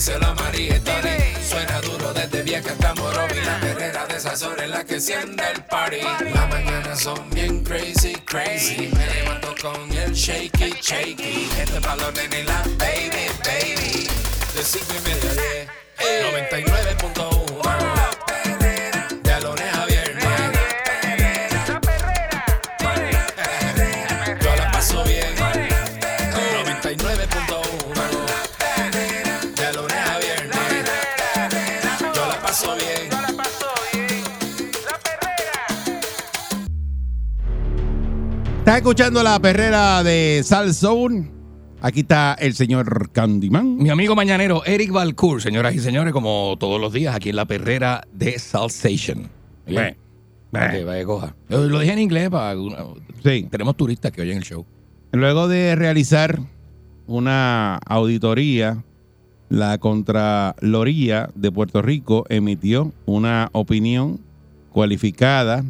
díselo a María. Suena duro desde vieja hasta Morovi. La perrera de esas horas en la que enciende el party. Las mañanas son bien crazy, crazy. Me levanto con el shaky, shaky. Este balón en la baby, baby. De cinco y media a diez. 99.1 Estás escuchando la perrera de Sal Soul. Aquí está el señor Candyman. Mi amigo mañanero Eric Balcour, señoras y señores, como todos los días aquí en la perrera de Salsation. Bueno, Para que coja. Lo lo dije en inglés para Sí. tenemos turistas que oyen el show. Luego de realizar una auditoría, la Contraloría de Puerto Rico emitió una opinión cualificada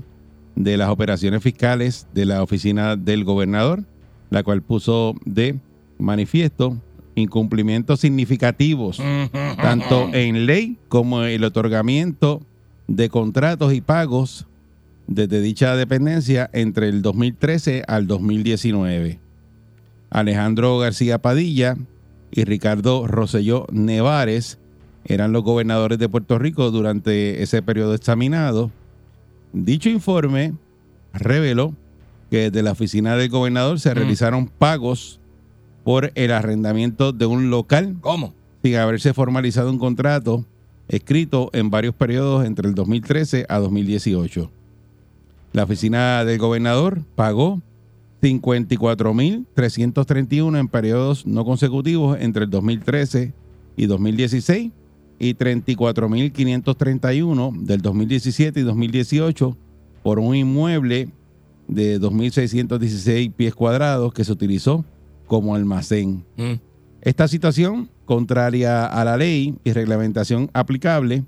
de las operaciones fiscales de la oficina del gobernador, la cual puso de manifiesto incumplimientos significativos tanto en ley como el otorgamiento de contratos y pagos desde dicha dependencia entre el 2013 al 2019. Alejandro García Padilla y Ricardo Rosselló Nevares eran los gobernadores de Puerto Rico durante ese periodo examinado. Dicho informe reveló que desde la oficina del gobernador se realizaron pagos por el arrendamiento de un local ¿Cómo? sin haberse formalizado un contrato escrito en varios periodos entre el 2013 a 2018. La oficina del gobernador pagó 54.331 en periodos no consecutivos entre el 2013 y 2016 y 34.531 del 2017 y 2018 por un inmueble de 2.616 pies cuadrados que se utilizó como almacén. Mm. Esta situación, contraria a la ley y reglamentación aplicable,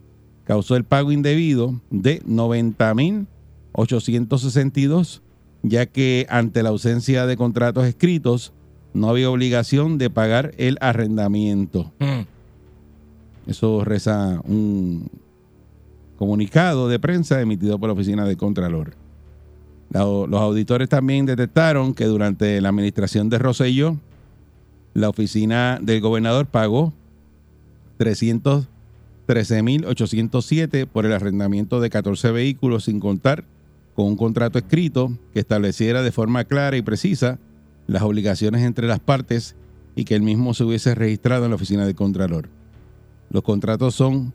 causó el pago indebido de 90.862, ya que ante la ausencia de contratos escritos, no había obligación de pagar el arrendamiento. Mm. Eso reza un comunicado de prensa emitido por la Oficina del Contralor. Los auditores también detectaron que durante la administración de Rosselló, la oficina del gobernador pagó 313.807 por el arrendamiento de 14 vehículos sin contar con un contrato escrito que estableciera de forma clara y precisa las obligaciones entre las partes y que el mismo se hubiese registrado en la oficina del Contralor. Los contratos son,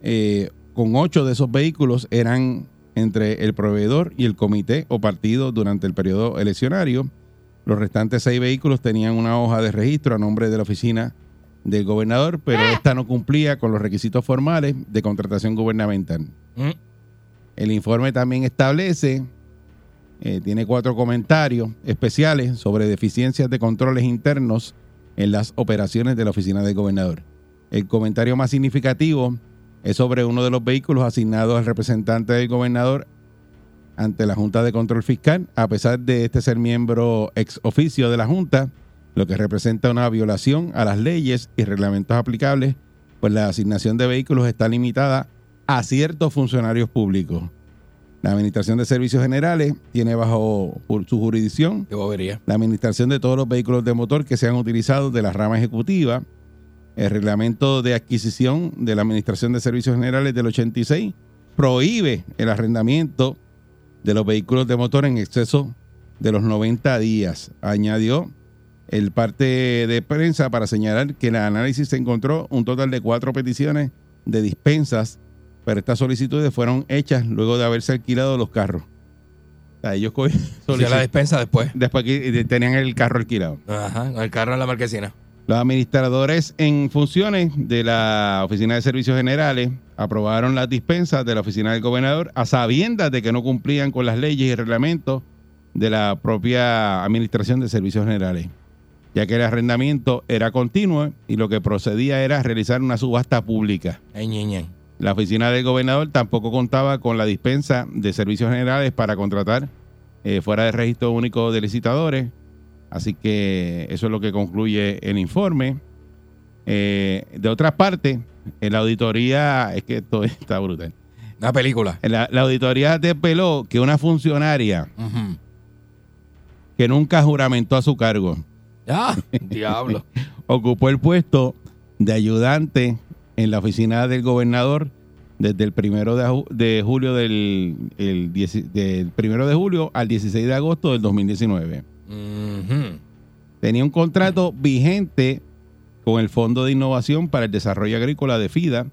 eh, con ocho de esos vehículos eran entre el proveedor y el comité o partido durante el periodo eleccionario. Los restantes seis vehículos tenían una hoja de registro a nombre de la oficina del gobernador, pero esta no cumplía con los requisitos formales de contratación gubernamental. Mm. El informe también establece, eh, tiene cuatro comentarios especiales sobre deficiencias de controles internos en las operaciones de la oficina del gobernador. El comentario más significativo es sobre uno de los vehículos asignados al representante del gobernador ante la Junta de Control Fiscal, a pesar de este ser miembro ex oficio de la Junta, lo que representa una violación a las leyes y reglamentos aplicables, pues la asignación de vehículos está limitada a ciertos funcionarios públicos. La Administración de Servicios Generales tiene bajo su jurisdicción la administración de todos los vehículos de motor que sean utilizados de la rama ejecutiva, el reglamento de adquisición de la Administración de Servicios Generales del 86 prohíbe el arrendamiento de los vehículos de motor en exceso de los 90 días. Añadió el parte de prensa para señalar que en el análisis se encontró un total de cuatro peticiones de dispensas, pero estas solicitudes fueron hechas luego de haberse alquilado los carros. O sea, ellos la despensa después. después que tenían el carro alquilado. Ajá, el carro en la marquesina. Los administradores en funciones de la Oficina de Servicios Generales aprobaron las dispensas de la Oficina del Gobernador a sabiendas de que no cumplían con las leyes y reglamentos de la propia Administración de Servicios Generales, ya que el arrendamiento era continuo y lo que procedía era realizar una subasta pública. Ay. La oficina del gobernador tampoco contaba con la dispensa de servicios generales para contratar eh, fuera del registro único de licitadores. Así que eso es lo que concluye el informe. Eh, de otra parte, en la auditoría, es que esto está brutal. Una película. La, la auditoría despeló que una funcionaria que nunca juramentó a su cargo Ah, diablo. ocupó el puesto de ayudante en la oficina del gobernador desde el primero de, ju- de julio del, el del primero de julio al 16 de agosto del 2019. Tenía un contrato vigente con el Fondo de Innovación para el Desarrollo Agrícola de FIDA.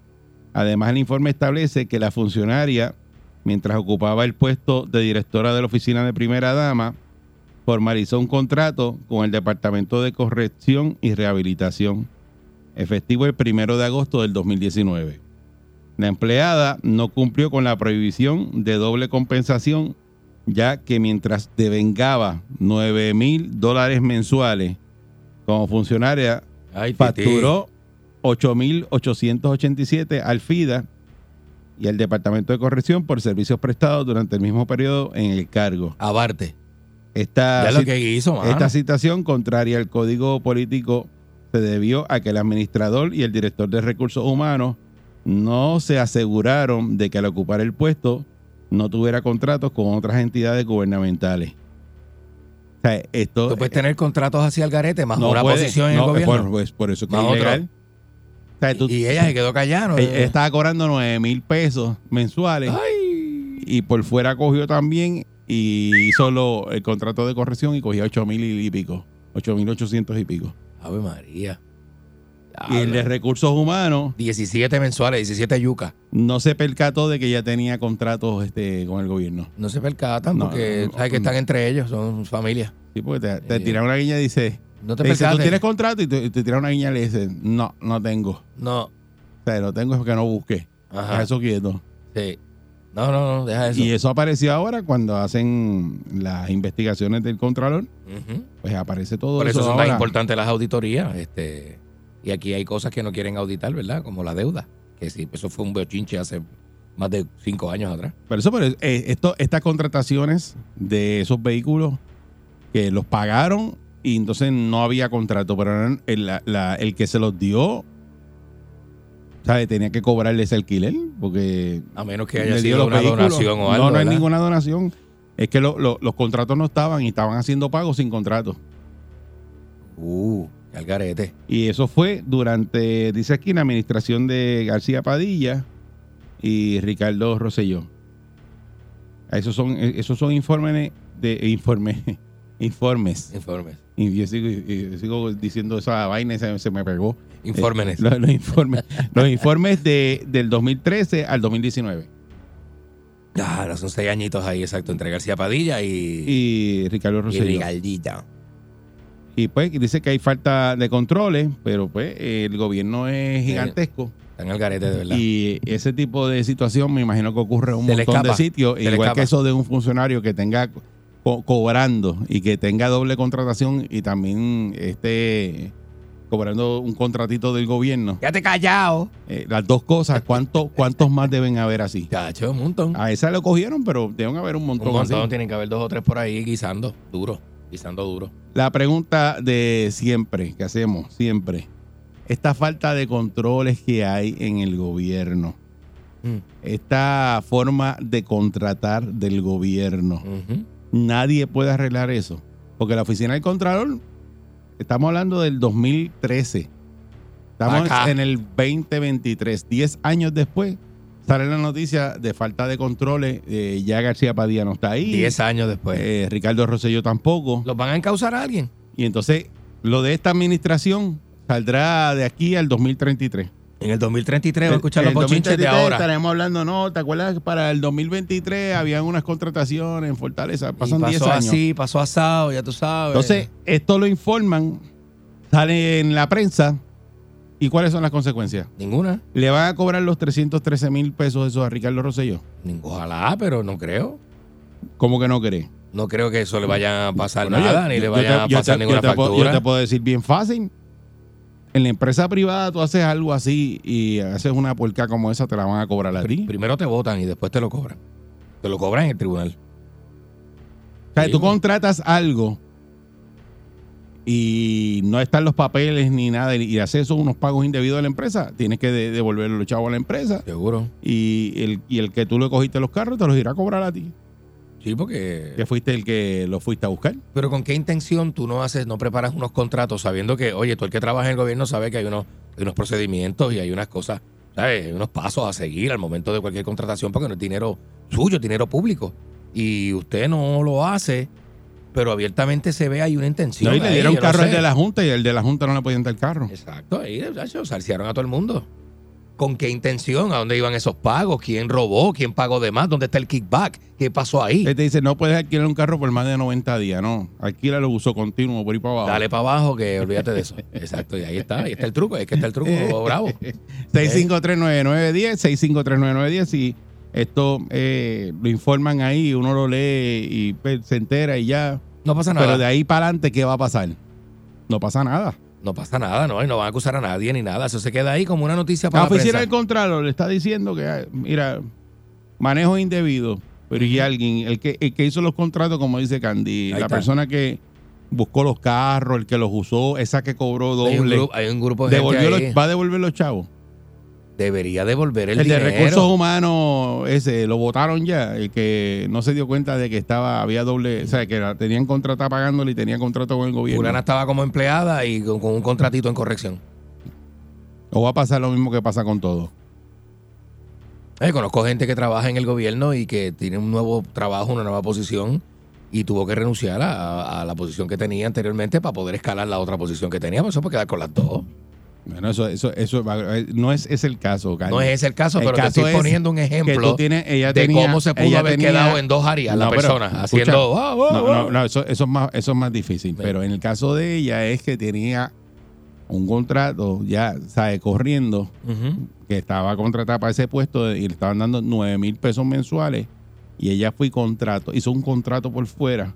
Además, el informe establece que la funcionaria, mientras ocupaba el puesto de directora de la oficina de primera dama, formalizó un contrato con el Departamento de Corrección y Rehabilitación, efectivo el primero de agosto del 2019. La empleada no cumplió con la prohibición de doble compensación, ya que mientras devengaba 9 mil dólares mensuales como funcionaria, Ay, facturó 8.887 al FIDA y al Departamento de Corrección por servicios prestados durante el mismo periodo en el cargo. Aparte. Esta, Ya lo que hizo, esta citación, contraria al código político, se debió a que el administrador y el director de recursos humanos no se aseguraron de que al ocupar el puesto no tuviera contratos con otras entidades gubernamentales. O sea, esto Tú puedes tener contratos así al garete, más no una puede- posición en no, el gobierno. Por, pues, por eso que Más es otro. ilegal. O sea, tú- y ella se quedó callada. ella estaba cobrando 9 mil pesos mensuales Ay. y por fuera cogió también y hizo lo- el contrato de corrección y cogía 8 mil y pico, 8 mil 800 y pico. Ave María. Y el de recursos humanos 17 mensuales, 17 yucas. no se percató de que ya tenía contratos este, con el gobierno. No se percatan No, porque no, sabes que no. están entre ellos, son familia. Sí, porque te, te Eh, tira una guiña y dice, No te te dice, tú tienes contrato y te, te tira una guiña y le dice, no, no tengo. O No. sea, no tengo es porque no busqué. Ajá. Deja eso quieto. Sí. No, no, no, deja eso. Y eso apareció ahora cuando hacen las investigaciones del Contralor. Pues aparece todo Por eso eso son tan ahora. importantes las auditorías. Este, y aquí hay cosas que no quieren auditar, ¿verdad? Como la deuda. Que sí, eso fue un bochinche hace más de cinco años atrás. Por eso, pero, eh, esto, estas contrataciones de esos vehículos que los pagaron y entonces no había contrato, pero el, la- la- el que se los dio, ¿sabe? Tenía que cobrarle ese alquiler porque A menos que haya sido una vehículos. donación o algo. No, no ¿verdad? ninguna donación. Es que lo- lo- los contratos no estaban y estaban haciendo pagos sin contrato. Uh, qué algarete. Y eso fue durante, dice aquí, la administración de García Padilla y Ricardo Rosselló. Esos son, esos son informes de informes, informes. Informes. Y yo sigo, yo sigo diciendo esa vaina y se, se me pegó. Infórmenes. Eh, los, los informes, los informes de, del 2013 al 2019. Claro, son seis añitos ahí, exacto, entre García Padilla y, Y Ricardo y Rosselló. Y pues dice que hay falta de controles, pero pues el gobierno es gigantesco. Están al garete, de verdad. Y ese tipo de situación me imagino que ocurre en un Se montón de sitios. Igual que eso de un funcionario que tenga co- cobrando y que tenga doble contratación y también esté cobrando un contratito del gobierno. Quédate callado. Eh, las dos cosas, ¿cuánto, ¿cuántos más deben haber así? Cacho, un montón. A esa lo cogieron, pero deben haber un un montón, montón, así. tienen que haber dos o tres por ahí guisando, duro, duro. La pregunta de siempre, que hacemos siempre. Esta falta de controles que hay en el gobierno. Mm. esta forma de contratar del gobierno. Nadie puede arreglar eso. Porque la oficina del Contralor, estamos hablando del 2013. Estamos Acá. en el 2023. Diez años después, sale la noticia de falta de controles. eh, ya García Padilla no está ahí. Diez años después. Eh, Ricardo Rosselló tampoco. ¿Los van a encauzar a alguien? Y entonces, lo de esta administración saldrá de aquí al 2033. En el 2033 voy a escuchar los bochinches de 2033 ahora. Estaremos hablando, no, ¿te acuerdas que para el 2023 habían unas contrataciones en Fortaleza? Pasan 10 pasó años. así, pasó asado, ya tú sabes. Entonces, esto lo informan, sale en la prensa. ¿Y cuáles son las consecuencias? Ninguna. ¿Le van a cobrar los 313 mil pesos esos a Ricardo Rosselló? Ojalá, pero no creo. ¿Cómo que no cree? No creo que eso le vaya a pasar Bueno, yo- nada, ni le te- a pasar te- ninguna yo te puedo- factura. yo te puedo decir bien fácil. En la empresa privada tú haces algo así y haces una puerca como esa, te la van a cobrar a ti. Primero te votan y después te lo cobran. Te lo cobran en el tribunal. O sea, Sí, tú contratas algo y no están los papeles ni nada y haces eso unos pagos indebidos a la empresa, tienes que de- devolverle los chavos a la empresa Seguro. y el, y el que tú le cogiste los carros te los irá a cobrar a ti, Sí, porque. que fuiste el que los fuiste a buscar. Pero con qué intención tú no haces, no preparas unos contratos sabiendo que, oye, tú el que trabaja en el gobierno sabe que hay unos, hay unos procedimientos y hay unas cosas, ¿sabes? Hay unos pasos a seguir al momento de cualquier contratación porque no es dinero suyo, es dinero público. Y usted no lo hace, pero abiertamente se ve hay una intención. No, y le ahí, dieron no carro al de la Junta y el de la Junta no le podían dar carro. Exacto, ahí salsearon a todo el mundo. ¿Con qué intención? ¿A dónde iban esos pagos? ¿Quién robó? ¿Quién pagó de más? ¿Dónde está el kickback? ¿Qué pasó ahí? Él te dice, no puedes alquilar un carro por más de 90 días, no. Alquila lo uso continuo por ahí para abajo. Dale para abajo que olvídate de eso. Exacto, y ahí está, ahí está el truco, es que está el truco, bravo. 6539910, 6539910 y esto eh, lo informan ahí, uno lo lee y pues, se entera y ya. No pasa nada. Pero de ahí para adelante, ¿qué va a pasar? No pasa nada. No pasa nada, ¿no? Y no van a acusar a nadie ni nada. Eso se queda ahí como una noticia para La oficina del Contralor le está diciendo que, ah, mira, manejo indebido, pero y alguien, el que, el que hizo los contratos, como dice Candy, Ahí la está. persona que buscó los carros, el que los usó, esa que cobró hay, un doble, grupo, hay un grupo de devolvió gente los- ahí. va a devolver los chavos. Debería devolver el, El, de dinero. recursos humanos, ese, lo votaron ya, el que no se dio cuenta de que estaba, había doble, o sea, que la tenían contratada pagándole y tenía contrato con el gobierno. Fulana estaba como empleada y con, con un contratito en corrección. O va a pasar lo mismo que pasa con todo. Eh, conozco gente que trabaja en el gobierno y que tiene un nuevo trabajo, una nueva posición y tuvo que renunciar a, a la posición que tenía anteriormente para poder escalar la otra posición que tenía. Pues eso puede quedar con las dos. Bueno, eso, eso, eso eh, no es, es el caso, Candy. No es ese el caso, El pero te estoy es poniendo un ejemplo tienes- ella de tenía- cómo se pudo ella haber tenía- quedado en dos áreas la No, pero, persona, escucha, haciendo... ah, ah, No, ah. no, no, eso, eso es más, eso es más difícil. Pero en el caso de ella es que tenía un contrato ya, sabe, corriendo, que estaba contratada para ese puesto y le estaban dando 9 mil pesos mensuales. Y ella fue contrato, hizo un contrato por fuera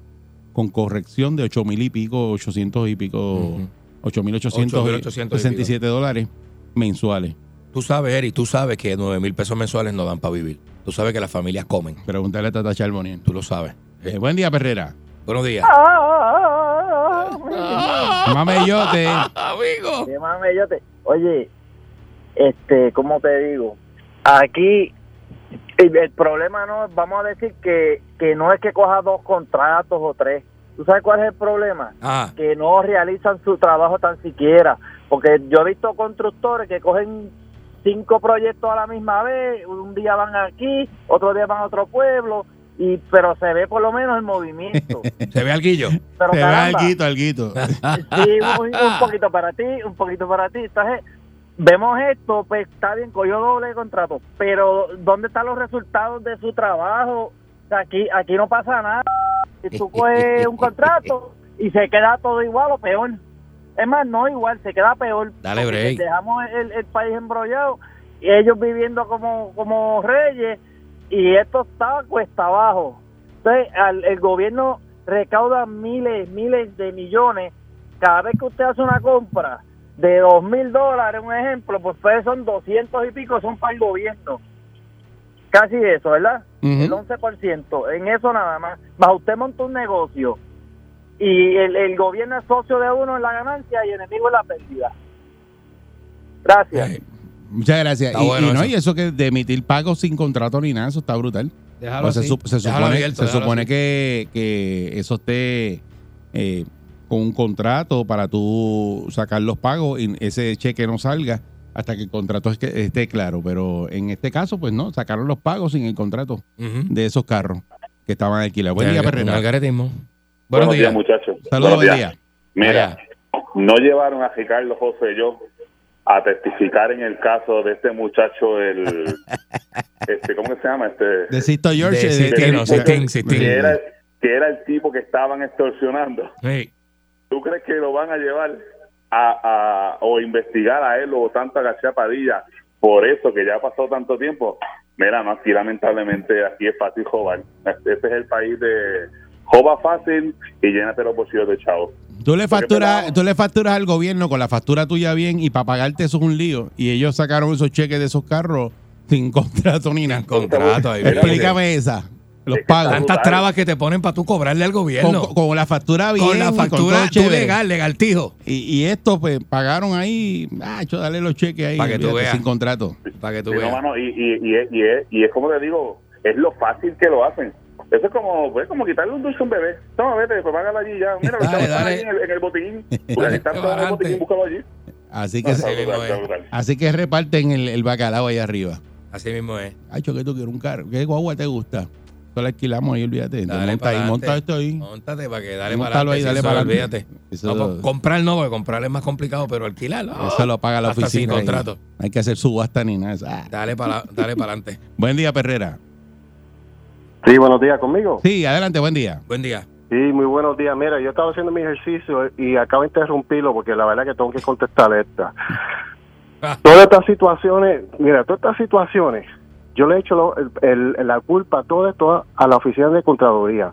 con corrección de 8 mil y pico, 800 y pico, Ujú. 8 mil 8.867 867 dólares mensuales. Tú sabes, Eri, tú sabes que 9 mil pesos mensuales no dan para vivir. Tú sabes que las familias comen. Pregúntale a Tata Charboniel. Tú lo sabes. Eh, buen día, Perrera. Buenos días. Mameyote. Amigo. Mameyote. Oye, este, ¿cómo te digo? Aquí el, el problema no vamos a decir que, que no es que coja dos contratos o tres. ¿Tú sabes cuál es el problema? Ah, Que no realizan su trabajo tan siquiera. Porque yo he visto constructores que cogen cinco proyectos a la misma vez, un día van aquí, otro día van a otro pueblo, y pero se ve por lo menos el movimiento. se ve alguillo. Pero ve caramba, alguito, alguito. Sí, un, un poquito para ti, un poquito para ti. Entonces, vemos esto, pues está bien, cogió doble contrato, pero ¿dónde están los resultados de su trabajo? O sea, aquí, aquí no pasa nada. Si tú coges un contrato y se queda todo igual o peor. Es más, no igual, se queda peor. Dale break. Dejamos el, el país embrollado y ellos viviendo como, como reyes y esto está cuesta abajo. Entonces, al- el gobierno recauda miles, miles de millones. Cada vez que usted hace una compra de dos mil dólares, un ejemplo, pues, pues son doscientos y pico, son para el gobierno. Casi eso, ¿verdad? El Ujú. 11%, en eso nada más. Más usted monta un negocio y el, el gobierno es socio de uno en la ganancia y enemigo en la pérdida. Gracias. Eh, Muchas gracias. Está y, bueno y no, eso. y eso que de emitir pagos sin contrato ni nada, eso está brutal. déjalo Pues se, así. sup- se Déjalo supone, abierto, se déjalo supone así. que, que eso esté eh, con un contrato para tú sacar los pagos y ese cheque no salga hasta que el contrato es que esté claro. Pero en este caso, pues no, sacaron los pagos sin el contrato de esos carros que estaban alquilados. Buen día, Perrera. algaretismo. Buenos días. muchachos. Saludos, Buenos buen día. Mira, no llevaron a Ricardo José y yo a testificar en el caso de este muchacho, el. este, ¿Cómo que se llama? Este. De Sisto George. De de- Sistino, de- Sistín, que, Sistín. era, que era el tipo que estaban extorsionando. Sí. ¿Tú crees que lo van a llevar a, a- o investigar a él o tanta García Padilla por eso que ya ha pasado tanto tiempo? Mira, no, aquí lamentablemente aquí es fácil jobar. Este es el país de joba fácil y llénate los bolsillos de chavo. Tú le, facturas, tú le facturas al gobierno con la factura tuya bien y para pagarte eso es un lío. Y ellos sacaron esos cheques de esos carros sin contrato ni nada. Contrato ahí. Explícame esa. Los pagos. Tantas trabas que te ponen para tú cobrarle al Con, gobierno. con la factura bien. Con la factura todo tú chévere. legal, legal, tijo. Y, y esto, pues, pagaron ahí. Ah, hecho, dale los cheques ahí. Que tú veas. Sin contrato. Para que tú Sí, no, veas. mano, y, y, y, es- y, es, y es como te digo, es lo fácil que lo hacen. Eso es como, pues, como quitarle un dulce a un bebé. Toma, vete, pues págalo allí ya. Mira, Dale, dale. allí en el, en el botiquín. Porque todos en el botiquín, búscalo allí. Así que, Está Sí, brutal, mismo está es. así que reparten el, el bacalao ahí arriba. Así mismo es. Ay, que tú quieres un carro. ¿Qué guagua te gusta? Eso lo alquilamos ahí, olvídate. Dale monta ahí, monta esto ahí. Móntate para que dale para ahí, dale eso, para Olvídate. Eso, No, pues, comprar no, porque comprar es más complicado, pero alquilarlo. eso lo paga la Hasta sin oficina. ahí. contrato. Hay que hacer subasta ni nada. Ah. Dale para dale para adelante. Buen día, Perrera. Sí, buenos días conmigo. Sí, adelante, buen día. Buen día. Sí, muy buenos días. Mira, yo estaba haciendo mi ejercicio y acabo de interrumpirlo porque la verdad que tengo que contestar esta. Ah. Todas estas situaciones, mira, todas estas situaciones, yo le he hecho lo- el- el- la culpa todo esto a la oficina de Contraloría.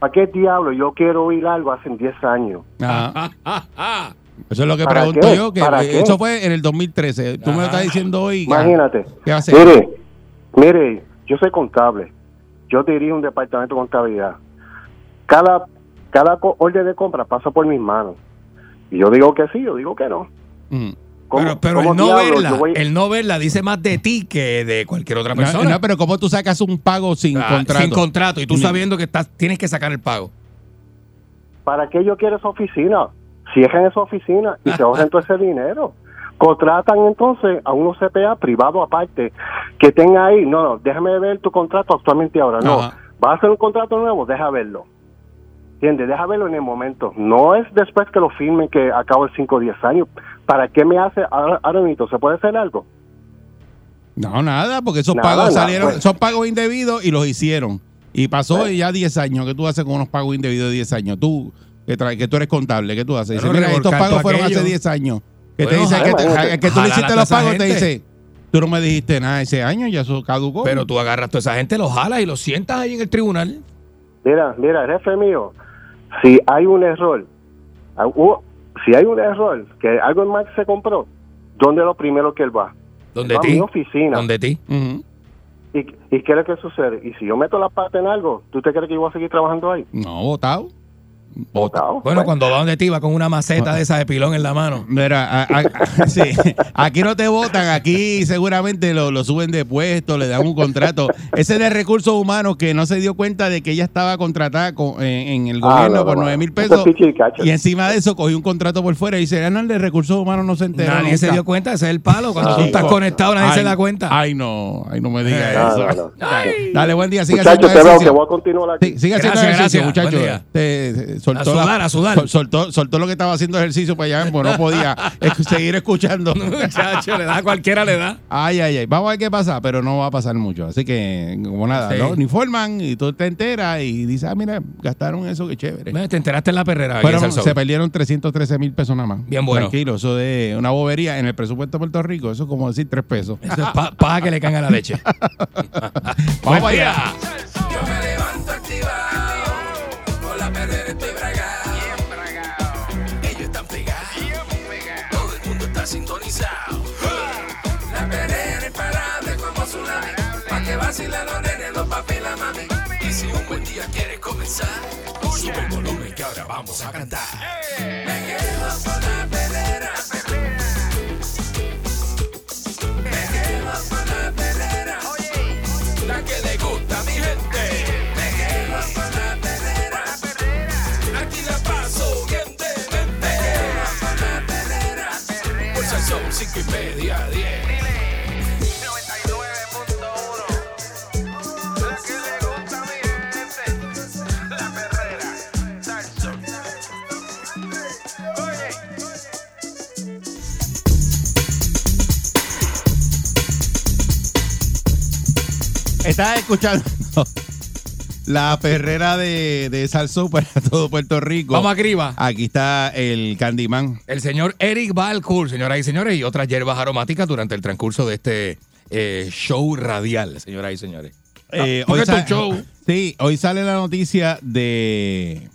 ¿Para qué diablo yo quiero oír algo hace 10 años? Ah, ah, ah. Eso es lo que ¿Para pregunto qué? yo, que ¿Para eh, qué? eso fue en el 2013. Tú me lo estás diciendo hoy. Imagínate. ¿Qué va a hacer? Mire, mire, yo soy contable. Yo dirijo un departamento de contabilidad. Cada, cada co- orden de compra pasa por mis manos. Y yo digo que sí, yo digo que no. ¿Cómo- Pero, pero cómo el no verla, voy- el no verla dice más de ti que de cualquier otra No, persona. no, pero ¿cómo tú sacas un pago sin Ah, contrato? Sin contrato. Y tú sabiendo que estás, tienes que sacar el pago. ¿Para qué yo quiero esa oficina? Cierren esa oficina y se ahorren todo ese dinero. Contratan entonces a unos CPA privado aparte que tenga ahí. No, no, déjame ver tu contrato actualmente ahora. No, Ajá. va a hacer un contrato nuevo, deja verlo. ¿Entiendes? Deja verlo en el momento. No es después que lo firmen que acabo el 5 o 10 años. ¿Para qué me hace mismo? ¿Se puede hacer algo? No, nada, porque esos Nada, pagos nada, salieron, pues. son pagos indebidos y los hicieron. Y pasó Pues. ya 10 años. ¿Qué tú haces con unos pagos indebidos de 10 años? Tú, que, que tú eres contable, ¿qué tú haces? Dice, mira, estos pagos fueron aquello. hace 10 años. Que Bueno, te dice que, te- que tú le hiciste los pagos, te gente. dice, tú no me dijiste nada ese año, ya eso caducó. Pero tú agarras a toda esa gente, los jalas y los sientas ahí en el tribunal. Mira, mira, jefe mío, si hay un error, ah, si hay un error, que algo en mal se compró, ¿dónde es lo primero que él va? Donde Va a ti. mi oficina. Donde ti. ¿Y, ¿Y qué es lo que sucede? Y si yo meto la pata en algo, ¿tú te crees que yo voy a seguir trabajando ahí? No, votado. Votado. Bueno, cuando va donde ti, va con una maceta de esa de pilón en la mano. Mira, a- a- sí, aquí no te votan, aquí seguramente lo, lo suben de puesto, le dan un contrato. Ese de recursos humanos que no se dio cuenta de que ella estaba contratada con- en, en el Ah, gobierno no, no, por no. 9 mil Eso es pesos y encima de eso cogió un contrato por fuera y dice, ah, no, el de recursos humanos no se enteró. Nadie se nunca". dio cuenta, ese es el palo. Cuando Ah, tú estás no. conectado, nadie se Ay, da cuenta. Ay, no, ay, no me digas No, eso. no, no. Dale, buen día, sigue Muchachos, haciendo te veo que voy a continuar aquí. Sí, sigue haciendo Gracias, ejercicio, gracias. muchachos. Soltó A sudar, la- a sudar. sol- Soltó, soltó lo que estaba haciendo ejercicio para allá, pues no podía seguir escuchando. Muchacho, le da a cualquiera, le da. Ay, ay, ay. Vamos a ver qué pasa, pero no va a pasar mucho. Así que, como nada, Sí. ¿no? Ni forman y tú te enteras y dices, ah, mira, gastaron eso, qué chévere. Te enteraste en la perrera. Fueron- se perdieron 313 mil pesos nada más. Bien bueno. Tranquilo, eso de una bobería en el presupuesto de Puerto Rico, eso es como decir tres pesos. Eso es pa- paja que le caen a la leche. Vamos para allá. Yo me levanto activado, sintonizado. La perrera imparable como tsunami, pa' que vacilen los nenes, los papi y la mami. Y si un buen día quieres comenzar, sube el volumen que ahora vamos a cantar. Me quedo con la Estás escuchando la perrera de, de para todo Puerto Rico. Vamos arriba. Aquí está el Candyman. El señor Eric Balcour, señoras y señores, y otras hierbas aromáticas durante el transcurso de este eh, show radial, señoras y señores. Eh, porque hoy esto es sa- un show. Sí, hoy sale la noticia de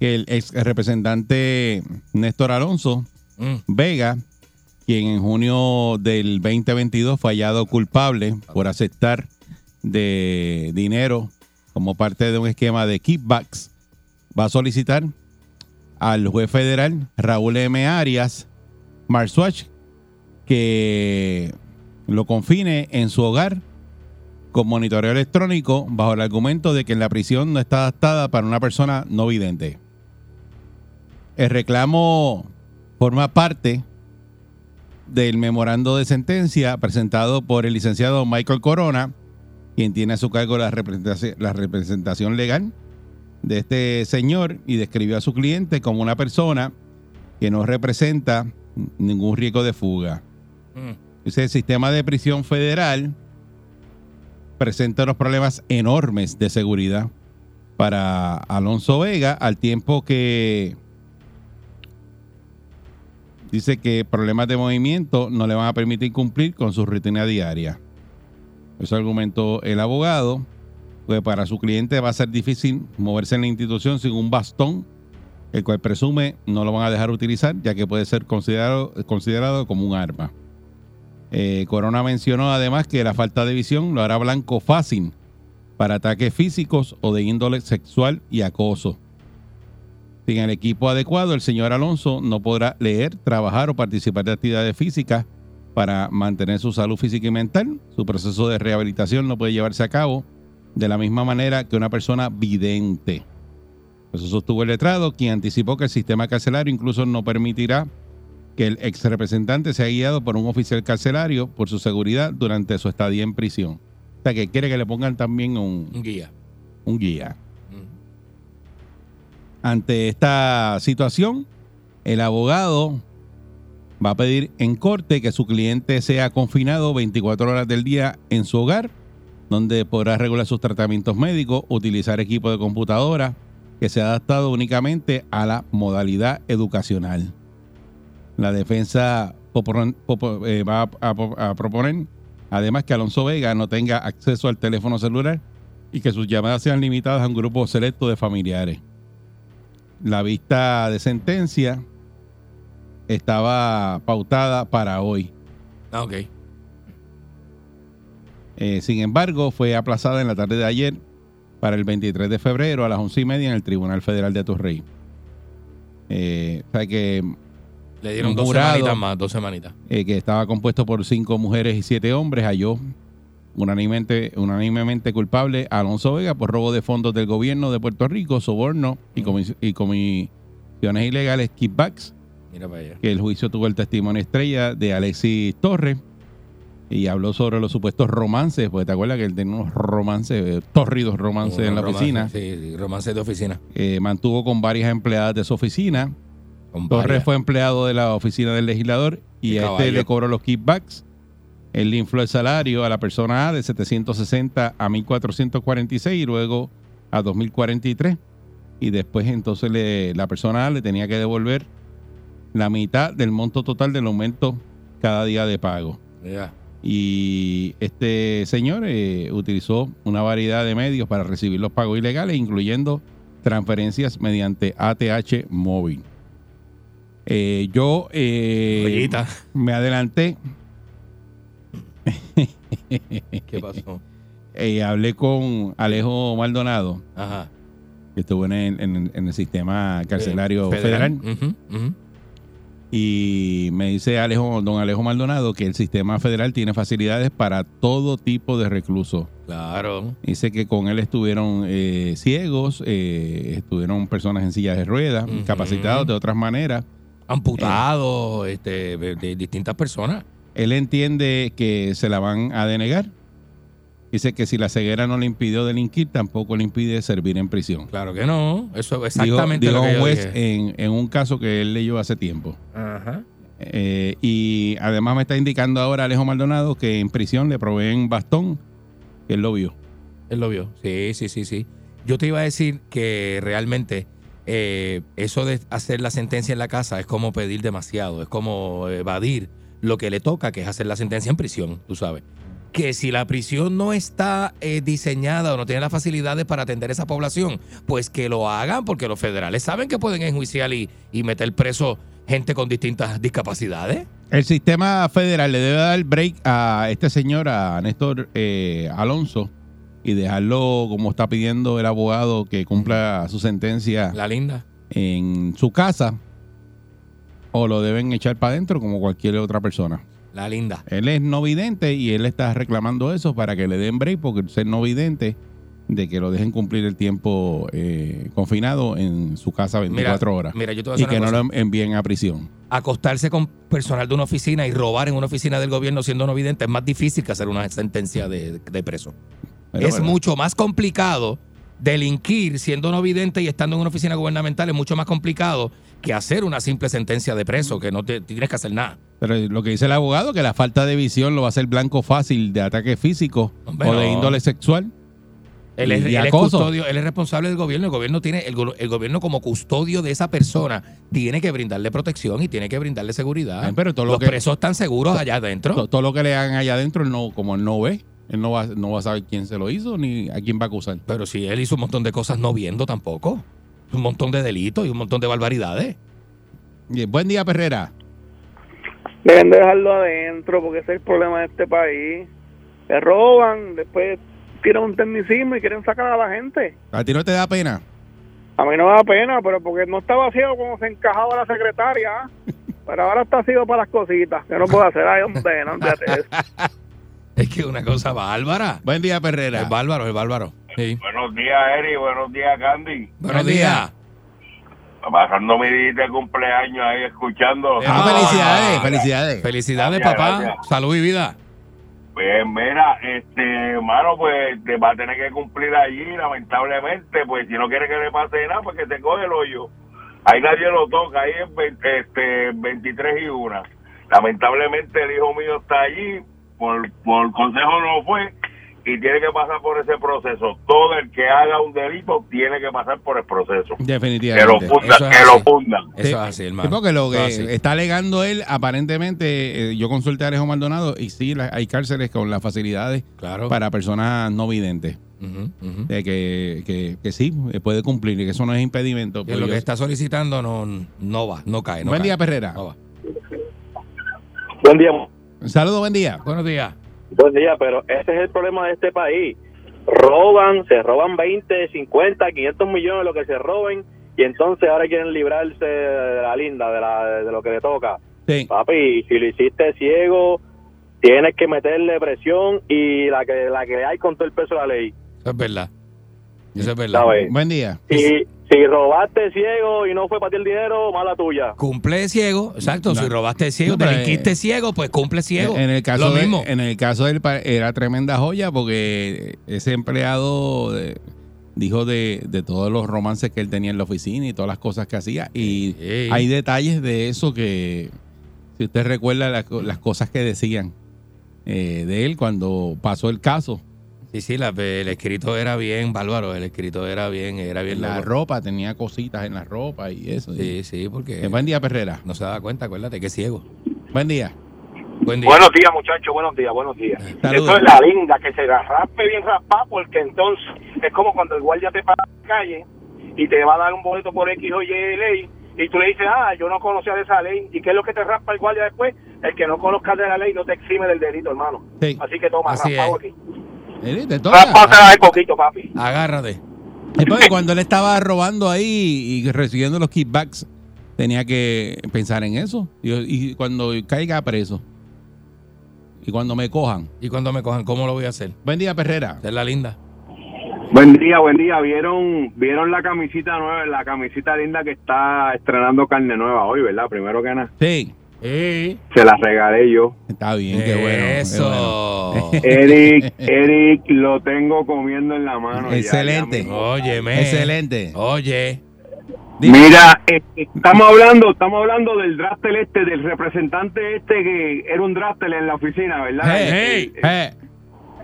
que el ex representante Néstor Alonso Mm. Vega, quien en junio del 2022 fue hallado culpable por aceptar de dinero como parte de un esquema de kickbacks, va a solicitar al juez federal Raúl M. Arias Marswatch que lo confine en su hogar con monitoreo electrónico bajo el argumento de que la prisión no está adaptada para una persona no vidente. El reclamo forma parte del memorando de sentencia presentado por el licenciado Michael Corona, quien tiene a su cargo la representación, la representación legal de este señor y describió a su cliente como una persona que no representa ningún riesgo de fuga. Mm. Dice, el sistema de prisión federal presenta unos problemas enormes de seguridad para Alonso Vega, al tiempo que dice que problemas de movimiento no le van a permitir cumplir con su rutina diaria. Eso argumentó el abogado, que para su cliente va a ser difícil moverse en la institución sin un bastón, el cual presume no lo van a dejar utilizar, ya que puede ser considerado, considerado como un arma. Eh, Corona mencionó además que la falta de visión lo hará blanco fácil para ataques físicos o de índole sexual y acoso. Sin el equipo adecuado, el señor Alonso no podrá leer, trabajar o participar de actividades físicas para mantener su salud física y mental. Su proceso de rehabilitación no puede llevarse a cabo de la misma manera que una persona vidente. Eso sostuvo el letrado, quien anticipó que el sistema carcelario incluso no permitirá que el ex representante sea guiado por un oficial carcelario por su seguridad durante su estadía en prisión. O sea, que quiere que le pongan también un, Un guía. un guía. Ante esta situación, el abogado va a pedir en corte que su cliente sea confinado 24 horas del día en su hogar, donde podrá regular sus tratamientos médicos, utilizar equipo de computadora que sea adaptado únicamente a la modalidad educacional. La defensa eh, va a proponer, además, que Alonso Vega no tenga acceso al teléfono celular y que sus llamadas sean limitadas a un grupo selecto de familiares. La vista de sentencia estaba pautada para hoy. Ah, ok. Eh, sin embargo, fue aplazada en la tarde de ayer para el 23 de febrero a las 11 y media en el Tribunal Federal de Atorrey. Eh, o sea que, Le dieron dos semanitas más, dos semanitas. eh, que estaba compuesto por cinco mujeres y siete hombres, halló unánimemente, unánimemente culpable a Alonso Vega por robo de fondos del gobierno de Puerto Rico, soborno y, comis- y comisiones ilegales, kickbacks, Mira para allá. que el juicio tuvo el testimonio estrella de Alexis Torres y habló sobre los supuestos romances, porque te acuerdas que él tenía unos romances, eh, torridos romances en la Romance, oficina, Sí, sí, romance de oficina. Eh, mantuvo con varias empleadas de su oficina, Con Torres varias. fue empleado de la oficina del legislador y Qué a este le cobró los kickbacks. Él le infló el salario a la persona A de 760 a 1446 y luego a 2043. Y después entonces le- la persona A le tenía que devolver la mitad del monto total del aumento cada día de pago. Y este señor eh, utilizó una variedad de medios para recibir los pagos ilegales, incluyendo transferencias mediante ATH móvil. Eh, yo eh, me adelanté, ¿Qué pasó? eh, hablé con Alejo Maldonado, Ajá. que estuvo en el, en- en el sistema carcelario Eh, federal. Y me dice Alejo, don Alejo Maldonado que el sistema federal tiene facilidades para todo tipo de reclusos. Claro. Dice que con él estuvieron eh, ciegos, eh, estuvieron personas en sillas de ruedas, Ujú. incapacitados de otras maneras. Amputado, este, de, de distintas personas. Él entiende que se la van a denegar. Dice que si la ceguera no le impidió delinquir, tampoco le impide servir en prisión. Claro que no. Eso es exactamente dijo lo que un yo juez dije. en, en un caso que él leyó hace tiempo. Ajá. Eh, y además me está indicando ahora Alejo Maldonado que en prisión le proveen bastón, que él lo vio. Él lo vio. Sí, sí, sí, sí. Yo te iba a decir que realmente eh, eso de hacer la sentencia en la casa es como pedir demasiado, es como evadir lo que le toca, que es hacer la sentencia en prisión, tú sabes. que si la prisión no está eh, diseñada o no tiene las facilidades para atender esa población, pues que lo hagan, porque los federales saben que pueden enjuiciar y, y meter preso gente con distintas discapacidades. El sistema federal le debe dar break a este señor, a Néstor eh, Alonso, y dejarlo como está pidiendo el abogado que cumpla su sentencia La linda. en su casa, o lo deben echar para adentro como cualquier otra persona. La linda. Él es no vidente y él está reclamando eso para que le den break, porque el ser no vidente, de que lo dejen cumplir el tiempo eh, confinado en su casa 24 horas. Mira, yo te voy a y que no lo envíen a prisión. acostarse con personal de una oficina y robar en una oficina del gobierno siendo no vidente es más difícil que hacer una sentencia de, de preso. Pero, es bueno, mucho más complicado delinquir siendo no vidente y estando en una oficina gubernamental es mucho más complicado que hacer una simple sentencia de preso, que no te, tienes que hacer nada. Pero lo que dice el abogado, que la falta de visión lo va a hacer blanco fácil de ataque físico Hombre, o de índole sexual. Él es, él custodio, él es responsable del gobierno. El gobierno tiene, el, go- el gobierno como custodio de esa persona tiene que brindarle protección y tiene que brindarle seguridad. Ay, pero todo lo Los que- presos están seguros allá adentro. To- Todo, lo que le hagan allá adentro, no, como él no ve, él no va, no va a saber quién se lo hizo ni a quién va a acusar. Pero si él hizo un montón de cosas no viendo tampoco. Un montón de delitos y un montón de barbaridades. Bien, buen día, Perrera. Deben dejarlo adentro porque ese es el problema de este país. Se roban, después tiran un tecnicismo y quieren sacar a la gente. ¿A ti no te da pena? A mí no me da pena, pero porque no estaba vacío como se encajaba la secretaria. Pero ahora está vacío para las cositas. Que no puedo hacer. Ay, hombre, no. Es que es una cosa bárbara. Buen día, Perrera. Es bárbaro, es bárbaro. Sí. Buenos días, Eri. Buenos días, Candy. Buenos Buen día. días. Pasando mi día de cumpleaños ahí escuchando. Eh, Ah, Ah. felicidades, felicidades. Felicidades, Gracias, papá. gracias. Salud y vida. Pues mira, este, hermano, pues te va a tener que cumplir allí, lamentablemente, pues si no quiere que le pase nada, pues que se coge el hoyo. Ahí nadie lo toca, ahí es ve- este, 23 y 1. Lamentablemente el hijo mío está allí, por, por consejo no fue, y tiene que pasar por ese proceso. Todo el que haga un delito tiene que pasar por el proceso. Que lo Definitivamente. fundan, Eso es que lo fundan. Eso es así, hermano. Sí, porque lo que es está alegando él, aparentemente, eh, yo consulté a Alejo Maldonado y sí, la- hay cárceles con las facilidades Claro. para personas no videntes. De que, que, que sí, eh, puede cumplir y que eso no es impedimento. Que Pues lo yo- que está solicitando no, no va, no cae. No Buen cae. día, Perrera. No va. Buen día. Saludos, buen día. Buenos días. Buen día, pero ese es el problema de este país. Roban, se roban 20, 50, 500 millones de lo que se roben y entonces ahora quieren librarse de la linda, de, la, de lo que le toca. Sí. Papi, si lo hiciste ciego, tienes que meterle presión y la que la que hay con todo el peso de la ley. Eso es verdad. Eso es verdad. ¿Sabes? Buen día. Si, si robaste ciego y no fue para ti el dinero, mala tuya. Cumple ciego, exacto. No. Si robaste ciego, No, delinquiste eh, ciego, pues cumple ciego. En el caso Lo de- mismo. en el caso del era tremenda joya porque ese empleado de- dijo de, de todos los romances que él tenía en la oficina y todas las cosas que hacía y hay detalles de eso que si usted recuerda las cosas que decían eh, de él cuando pasó el caso Sí, sí, la- el escrito era bien bárbaro. El escrito era bien, era bien la loco. ropa tenía cositas en la ropa y eso Sí, sí, porque Eh, buen día Perrera no se da cuenta, acuérdate que es ciego. buen día Buen día. Buenos días, muchachos, buenos días, buenos días. Saludos. Eso es la linda, que se la raspe bien raspada, porque entonces es como cuando el guardia te para la calle y te va a dar un boleto por X o Y ley, y tú le dices, ah, yo no conocía de esa ley, ¿y qué es lo que te raspa el guardia después? El que no conozca de la ley no te exime del delito, hermano. Sí. Así que toma, Así raspado es. aquí. Eh, te toca. Raspado ahí poquito, papi. Agárrate. Entonces, cuando él estaba robando ahí y recibiendo los kickbacks, tenía que pensar en eso. Y, y cuando caiga preso. Y cuando me cojan. Y cuando me cojan, ¿cómo lo voy a hacer? Buen día, Perrera. Es la linda. Buen día, buen día. ¿Vieron vieron la camisita nueva, la camisita linda que está estrenando carne nueva hoy, verdad? Primero que nada. Sí. Sí. Se la regalé yo. Está bien, qué bueno. qué Eso. bueno. Eric, Eric, lo tengo comiendo en la mano. Excelente. Óyeme. Excelente. Oye. Dime. Mira, eh, estamos hablando, estamos hablando del drafter este, del representante este que era un drafter en la oficina, ¿verdad? Hey, Eh, hey.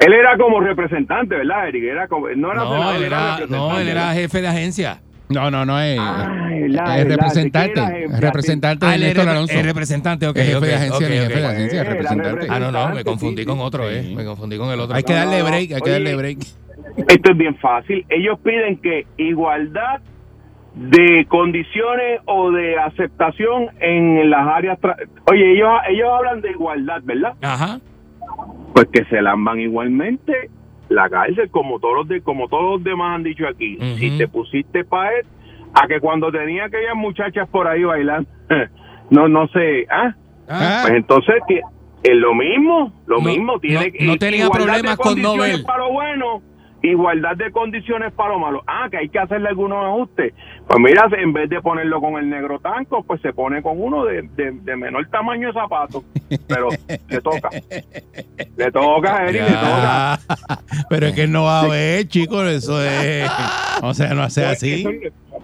Él era como representante, ¿verdad, Eric? Era como, no era No, senador, él era, representante. no, él era jefe de agencia. No, no, no es. Ay, es la- la- representante. ¿de qué era, es jefe? representante Ah, de es Néstor Alonso. es representante, ok, Es jefe de agencia, jefe de Eh, la representante. Ah, no, no, me confundí sí, con sí. otro, eh. Sí. Me confundí con el otro. Hay que darle break, hay que darle break. Esto es bien fácil. Ellos piden que igualdad de condiciones o de aceptación en las áreas. tra- Oye, ellos ellos hablan de igualdad, ¿verdad? Ajá. Pues que se lamban igualmente la cárcel, como todos los de, como todos los demás han dicho aquí. Si te pusiste para él, a que cuando tenía aquellas muchachas por ahí bailando, no, no sé, ¿ah? Ah, Pues entonces es lo mismo, lo No, mismo tiene no- no tenía problemas con Nobel. para lo bueno, igualdad de condiciones para lo malo. Ah, que hay que hacerle algunos ajustes. Pues mira, en vez de ponerlo con el negro tanco, pues se pone con uno de, de, de menor tamaño de zapato. Pero le toca. Le toca, Eric, le toca. Pero es que no va a ver, chicos, eso es. O sea, no hace así.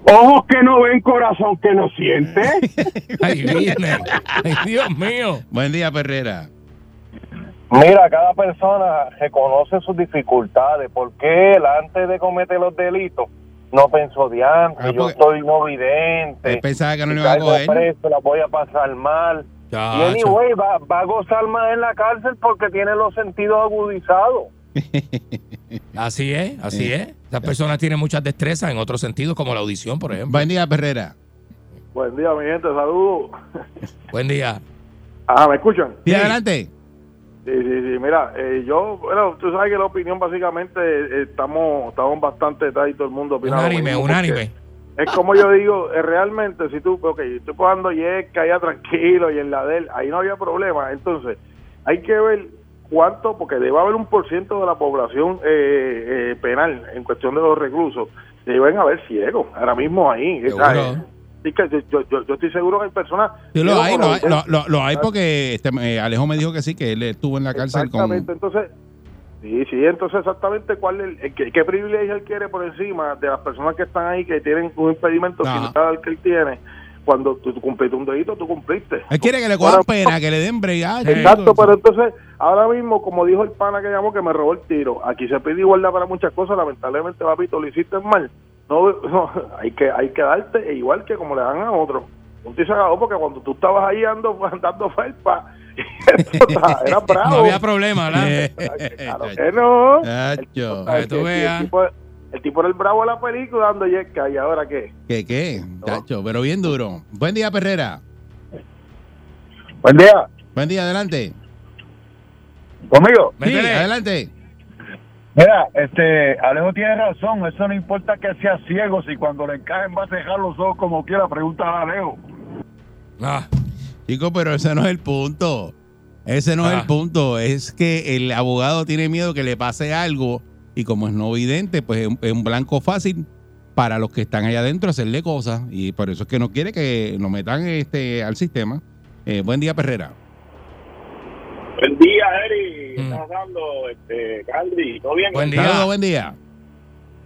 Ojos que no ven, corazón que no siente. Ahí viene. Ay, Dios mío. Buen día, Perrera. Mira, cada persona reconoce sus dificultades. ¿Por qué él, antes de cometer los delitos, no pensó de antes? Ah, yo soy no vidente. Él pensaba que no le iba a coger. preso, la voy a pasar mal. Y anyway, va, va a gozar más en la cárcel porque tiene los sentidos agudizados. Así es, así es. Esas personas tienen muchas destrezas en otros sentidos, como la audición, por ejemplo. Buen día, Perrera. Buen día, mi gente, saludos. Buen día. Ah, ¿me escuchan? Sí, adelante. Sí, sí, sí. Mira, eh, yo, bueno, tú sabes que la opinión básicamente eh, estamos estamos bastante detrás y todo el mundo opina Unánime, unánime. Es como yo digo, eh, realmente, si tú, ok, estoy pagando yesca allá tranquilo y en la de él, ahí no había problema. Entonces, hay que ver cuánto, porque debe haber un por ciento de la población eh, eh, penal en cuestión de los reclusos, deben haber ciegos, ahora mismo ahí. Yo, yo, yo estoy seguro que hay personas... Sí, lo hay, lo hay, lo, lo- lo hay porque este, eh, Alejo me dijo que sí, que él estuvo en la cárcel con... Exactamente, entonces, sí, sí, entonces exactamente cuál es el, qué, qué privilegio él quiere por encima de las personas que están ahí que tienen un impedimento similar al que él tiene. Cuando tú, cumpliste un dedito, tú cumpliste. Él quiere que le cojan pena, que le den. Ah, Exacto, pero entonces, ahora mismo, como dijo el pana que llamó que me robó el tiro, aquí se pide igualdad para muchas cosas, lamentablemente, papito, lo hiciste mal. No, no, hay que hay que darte igual que como le dan a otros. Punto y se acabó, porque cuando tú estabas ahí ando, andando felpa, era bravo. No había problema, ¿verdad? Claro que no. Chacho. Para que tú El- el- veas. El tipo, el tipo era el bravo de la película dando yesca, ¿y ahora qué? ¿Qué, qué? Chacho, pero bien duro. Buen día, Perrera. Buen día. Buen día, adelante. ¿Conmigo? Sí, adelante. Mira, este, Alejo tiene razón, eso no importa que sea ciego, si cuando le encajen va a dejar los ojos como quiera, pregunta a Alejo. Ah, Chico, pero ese no es el punto. Ese no es Ah. el punto. Es que el abogado tiene miedo que le pase algo y como es no vidente, pues es un, es un blanco fácil para los que están allá adentro hacerle cosas y por eso es que no quiere que nos metan este al sistema. Eh, buen día, Perrera. Buen día, Eri. ¿Qué Mm. está pasando? Este, Candy, ¿todo bien? Buen día. Saludos, buen día.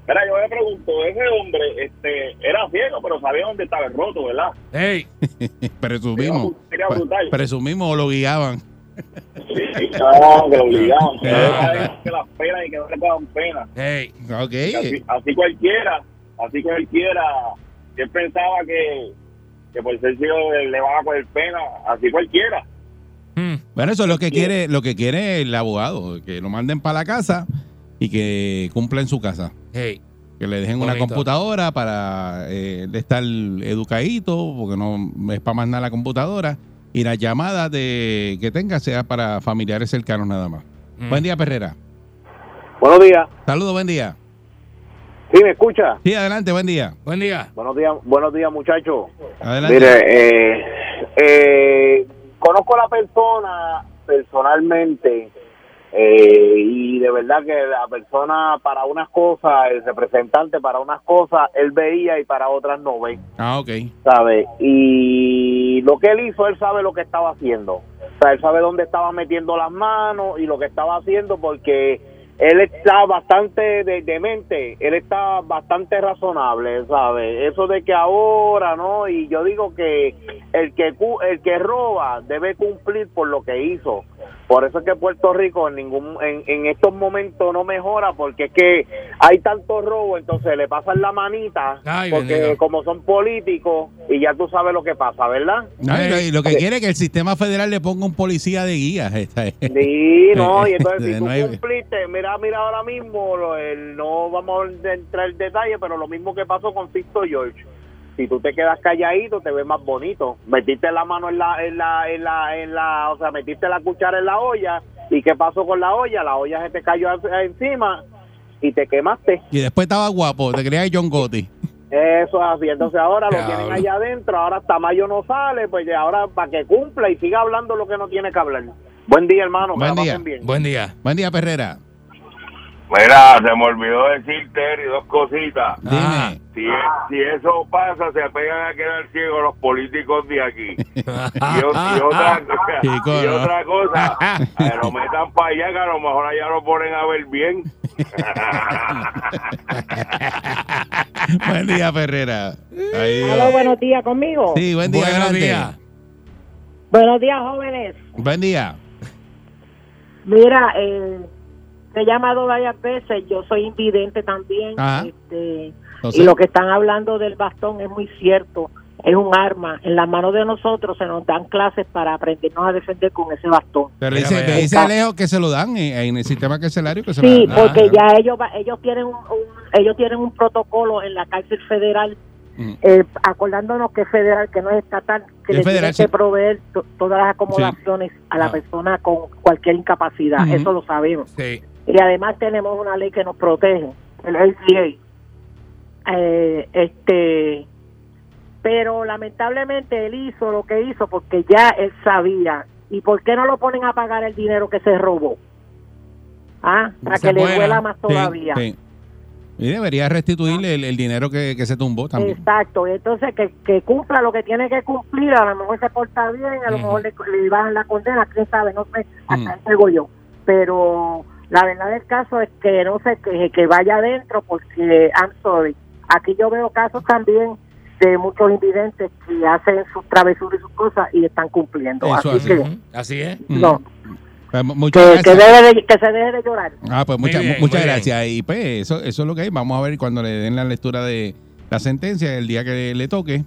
Mira, yo me pregunto, ese hombre este, era ciego, pero sabía dónde estaba el roto, ¿verdad? Ey, Presumimos. Presumimos o lo guiaban. Sí, no, que lo obligaban. Que Eh. que las penas y que no le pagan pena. ey. Ok. Y Así, así cualquiera, así cualquiera, que él pensaba que, que por ser ciego le van a coger pena, así cualquiera. Mm. Bueno, eso es lo que quiere, lo que quiere el abogado, que lo manden para la casa y que cumpla en su casa. Hey. Que le dejen una computadora para eh, estar educadito, porque no es para más nada la computadora. Y las llamadas de que tenga sea para familiares cercanos nada más. Mm. Buen día, Perrera. Buenos días. Saludos, buen día. ¿Sí me escucha? Sí, adelante, buen día. Buen día. Buenos días, buenos días, muchachos. Adelante. Mire, eh, eh, conozco a la persona personalmente eh, y de verdad que la persona para unas cosas, el representante para unas cosas, él veía y para otras no ve, Ah, ok. ¿sabe? Y lo que él hizo, él sabe lo que estaba haciendo. O sea, él sabe dónde estaba metiendo las manos y lo que estaba haciendo porque él está bastante de, demente, él está bastante razonable, ¿sabe? Eso de que ahora, ¿no? Y yo digo que el que el que roba debe cumplir por lo que hizo. Por eso es que Puerto Rico en ningún en, en estos momentos no mejora porque es que hay tanto robo, entonces le pasan la manita Ay, porque como son políticos y ya tú sabes lo que pasa, ¿verdad? No, y lo, que quiere es que el sistema federal le ponga un policía de guía. Esta es. Sí, no, y entonces si tú No hay- cumpliste, mira, mira ahora mismo, no vamos a entrar en detalle, pero lo mismo que pasó con Sisto George. Si tú te quedas calladito, te ves más bonito. Metiste la mano en la, en la, en la, en la, o sea, metiste la cuchara en la olla, ¿y qué pasó con la olla? La olla se te cayó encima y te quemaste. Y después estaba guapo, te creía John Gotti. Eso es así. Entonces ahora lo tienen allá adentro, ahora Tamayo no sale, pues ya ahora para que cumpla y siga hablando lo que no tiene que hablar. Buen día, hermano. que Buen día. pasen bien. Buen día. Buen día, Perrera. Mira, se me olvidó decir, Terry, dos cositas. Dime. Si, si eso pasa, se pegan a quedar ciegos los políticos de aquí. y, y otra, Chico, y no. otra cosa, que lo metan para allá, que a lo mejor allá lo ponen a ver bien. Buen día, va. Hola, buenos días conmigo. Sí, buen día, Buenos días. Buenos días, jóvenes. Buen día. Mira, eh, te he llamado varias veces, yo soy invidente también. Ajá. este, Entonces- y lo que están hablando del bastón es muy cierto. Es un arma. En las manos de nosotros se nos dan clases para aprendernos a defender con ese bastón. Pero dice, me dice Alejo que se lo dan en el sistema carcelario que se Sí, lo dan. porque Ajá. ya ellos va- ellos tienen un, un- ellos tienen un protocolo en la cárcel federal Mm. eh, acordándonos que es federal, que no es estatal, que le tienen que sí. proveer to- todas las acomodaciones a la Ah. persona con cualquier incapacidad, eso lo sabemos. Sí. Y además tenemos una ley que nos protege, el ACA. Eh, este, pero lamentablemente él hizo lo que hizo porque ya él sabía. ¿Y por qué no lo ponen a pagar el dinero que se robó? Ah, para que le duela más todavía. sí. Y debería restituirle el, el dinero que, que se tumbó también. Exacto, y entonces que, que cumpla lo que tiene que cumplir, a lo mejor se porta bien, a lo mejor le, le bajan la condena, quién sabe, no sé, hasta ahí llego yo. Pero la verdad del caso es que no sé, que, que vaya adentro porque, I'm sorry, aquí yo veo casos también de muchos invidentes que hacen sus travesuras y sus cosas y están cumpliendo. Eso así así. que, Ujú. Así es. Mm. no, Pues, mu- muchas que, que, gracias. debe de- que se deje de llorar. Ah, pues Muy muchas, bien, muchas muy bien. gracias. Y pues eso, eso es lo que hay. Vamos a ver cuando le den la lectura de la sentencia, el día que le toque,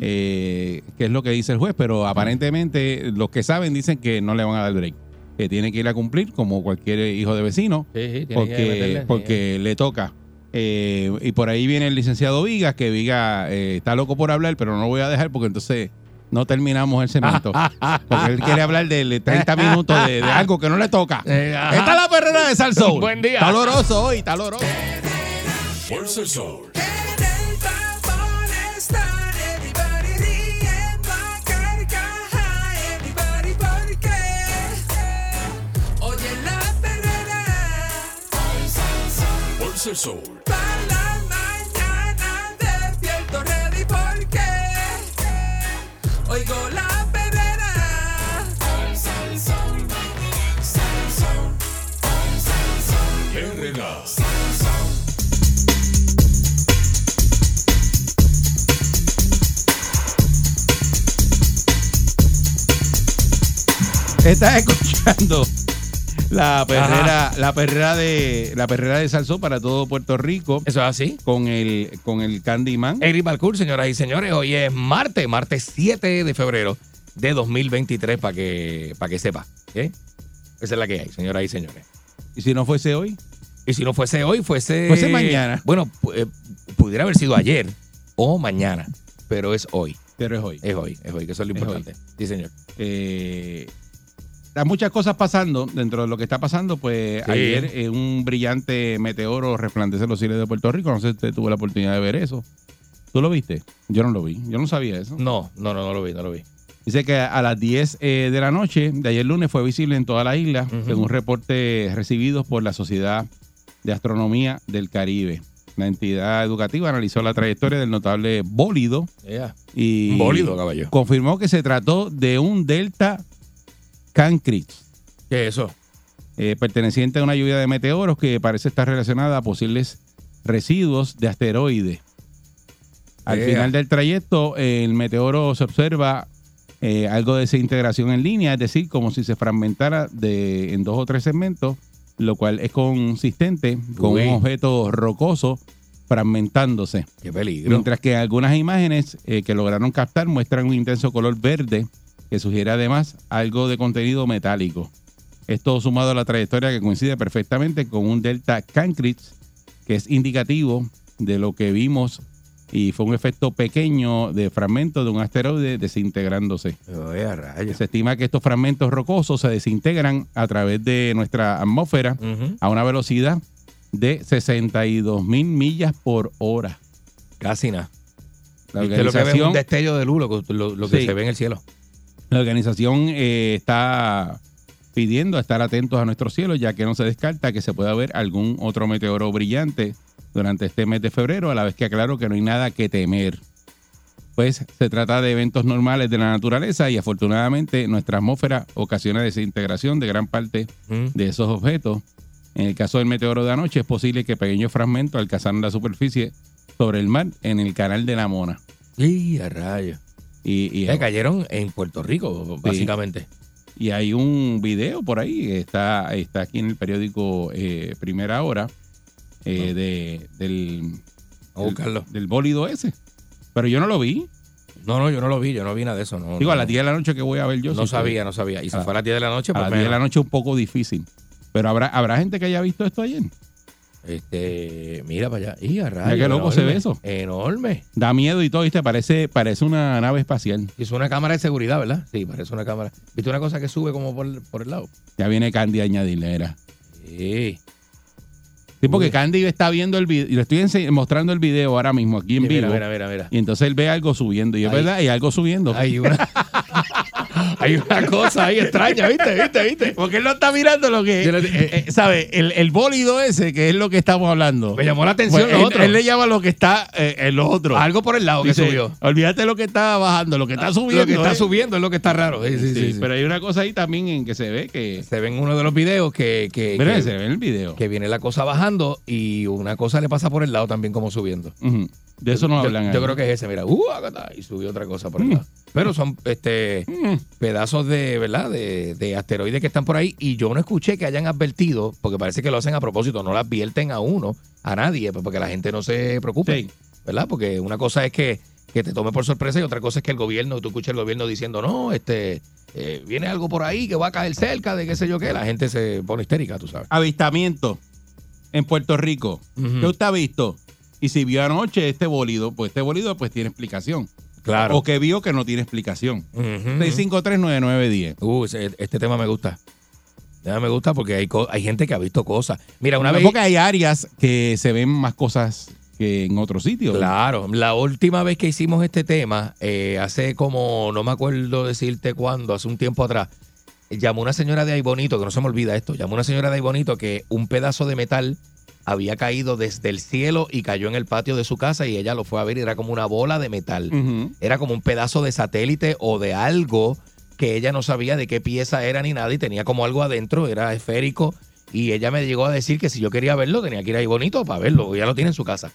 eh, qué es lo que dice el juez. Pero aparentemente los que saben dicen que no le van a dar break. Que tiene que ir a cumplir como cualquier hijo de vecino. Sí, sí, tiene que porque, meterle, porque le toca. Eh, y por ahí viene el licenciado Vigas, que Vigas eh, está loco por hablar, pero no lo voy a dejar porque entonces no terminamos el cemento. porque él quiere hablar de 30 minutos de, de algo que no le toca. Eh. Esta es la perrera de Salsoul. Buen día. Está oloroso hoy, está oloroso. El sol. para la mañana despierto ready porque oigo la perrera. Herrera. Estás escuchando la perrera, la perrera de la perrera de Salsón para todo Puerto Rico Eso es así. con el con el Candyman. Eric Balcour, señoras y señores, hoy es martes, martes 7 de febrero de 2023, para que, para que sepa. ¿eh? Esa es la que hay, señoras y señores. Y si no fuese hoy, Y si no fuese hoy, fuese... Fuese mañana. Bueno, eh, pudiera haber sido ayer o mañana, pero es hoy. pero es hoy. Es hoy, es hoy, que eso es lo Es importante. Sí, señor. Eh, hay muchas cosas pasando. Dentro de lo que está pasando, pues Sí. ayer eh, un brillante meteoro resplandece en los cielos de Puerto Rico. No sé si usted tuvo la oportunidad de ver eso. ¿Tú lo viste? Yo no lo vi. Yo no sabía eso. No, no, no, no lo vi, no lo vi. Dice que a las 10 eh, de la noche de ayer lunes fue visible en toda la isla, Ujú. según reportes recibidos por la Sociedad de Astronomía del Caribe. La entidad educativa analizó la trayectoria del notable bólido Yeah. y bólido, caballo. confirmó que se trató de un Delta Cancris, ¿Qué es eso? eh, perteneciente a una lluvia de meteoros que parece estar relacionada a posibles residuos de asteroides. Al final del trayecto, el meteoro se observa eh, algo de desintegración en línea, es decir, como si se fragmentara de, en dos o tres segmentos, lo cual es consistente con Uy. un objeto rocoso fragmentándose. Qué peligro. Mientras que algunas imágenes eh, que lograron captar muestran un intenso color verde que sugiere además algo de contenido metálico. Esto sumado a la trayectoria que coincide perfectamente con un delta Cancritz, que es indicativo de lo que vimos y fue un efecto pequeño de fragmento de un asteroide desintegrándose. Oye. Se estima que estos fragmentos rocosos se desintegran a través de nuestra atmósfera a una velocidad de 62 mil millas por hora. Casi nada. La lo que es un destello de luz, lo, que- lo- lo que Sí. se ve en el cielo. La organización eh, está pidiendo estar atentos a nuestro cielo, ya que no se descarta que se pueda ver algún otro meteoro brillante durante este mes de febrero, a la vez que aclaro que no hay nada que temer. Pues se trata de eventos normales de la naturaleza y afortunadamente nuestra atmósfera ocasiona desintegración de gran parte Mm. de esos objetos. En el caso del meteoro de anoche es posible que pequeños fragmentos alcanzaran la superficie sobre el mar en el canal de la Mona. Y a rayos. Y, y- Eh, cayeron en Puerto Rico, básicamente. y hay un video por ahí, está, está aquí en el periódico eh, Primera Hora, eh, de, del, A buscarlo. del bólido ese. Pero yo no lo vi. No, no, yo no lo vi, yo no vi nada de eso. No, Digo, a las 10 de la noche que voy a ver yo. No si sabía, estoy- no sabía. Y si a- fue a las 10 de la noche, A pues las 10 de la noche un poco difícil. Pero habrá, habrá gente que haya visto esto ayer. Este, mira para allá. Y a Mira rayos, qué loco se ve eso. Enorme. Da miedo y todo, ¿viste? Parece, parece una nave espacial. Es una cámara de seguridad, ¿verdad? Sí, parece una cámara. ¿Viste una cosa que sube como por, por el lado? Ya viene Candy a añadirle, era. Sí. Sí, porque. Candy está viendo el video, y le estoy mostrando el video ahora mismo aquí en Sí, vivo. mira, mira, mira, mira. Y entonces él ve algo subiendo. Y es verdad, hay algo subiendo. Hay una, hay una cosa ahí extraña, ¿viste? ¿Viste? ¿Viste? Porque él no está mirando lo que. Le- eh, eh, ¿Sabe? El, el bólido ese, que es lo que estamos hablando. Me llamó la atención Pues lo él, otro. él le llama lo que está eh, en lo otro. Algo por el lado que subió. Olvídate lo que está bajando, lo que está subiendo. Lo que está eh. subiendo es lo que está raro. Sí, sí, Sí, sí, sí. Pero hay una cosa ahí también en que se ve que. Se ve en uno de los videos que, que, Mira, que- se ve en el video. que viene la cosa bajando y una cosa le pasa por el lado también como subiendo. De eso no Yo- hablan. Yo, creo que es ese, mira, uh, acá está, y subió otra cosa por el lado. Pero son este pedazos de, ¿verdad? De, de asteroides que están por ahí y yo no escuché que hayan advertido, porque parece que lo hacen a propósito, no lo advierten a uno, a nadie, pues, porque la gente no se preocupe, Sí. ¿verdad? Porque una cosa es que, que te tome por sorpresa y otra cosa es que el gobierno, tú escuches el gobierno diciendo, no, este, eh, viene algo por ahí que va a caer cerca de qué sé yo qué, la gente se pone histérica, tú sabes. Avistamiento en Puerto Rico. ¿Qué usted ha visto? Y si vio anoche este bólido, pues este bólido pues tiene explicación. Claro. O que vio que no tiene explicación. Ujú. 6539910. Uh, este tema me gusta. Ya me gusta porque hay, hay gente que ha visto cosas. Mira, una Una vez. Porque hay áreas que se ven más cosas que en otros sitios. Claro, la última vez que hicimos este tema, eh, hace como, no me acuerdo decirte cuándo, hace un tiempo atrás, llamó una señora de ahí bonito, que no se me olvida esto, llamó una señora de ahí bonito que un pedazo de metal había caído desde el cielo y cayó en el patio de su casa y ella lo fue a ver y era como una bola de metal. Era como un pedazo de satélite o de algo que ella no sabía de qué pieza era ni nada y tenía como algo adentro, era esférico. Y ella me llegó a decir que si yo quería verlo, tenía que ir ahí bonito para verlo. Ya lo tiene en su casa.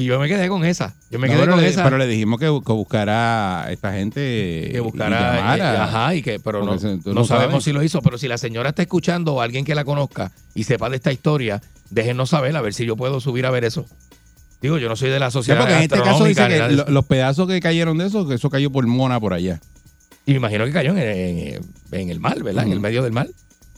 Y yo me quedé con esa. Yo me No, quedé pero, con le, esa. pero le dijimos que, que buscara a esta gente. que y buscara. eh, llamara. ajá, y que, pero no, se- no no sabemos si lo hizo. Pero si la señora está escuchando o alguien que la conozca y sepa de esta historia, déjenos saber a ver si yo puedo subir a ver eso. Digo, yo no soy de la Sí, sociedad. porque en este caso dice que lo- los pedazos que cayeron de eso, que eso cayó por Mona por allá. Y me imagino que cayó en, en- en el mar, ¿verdad? En el medio del mar.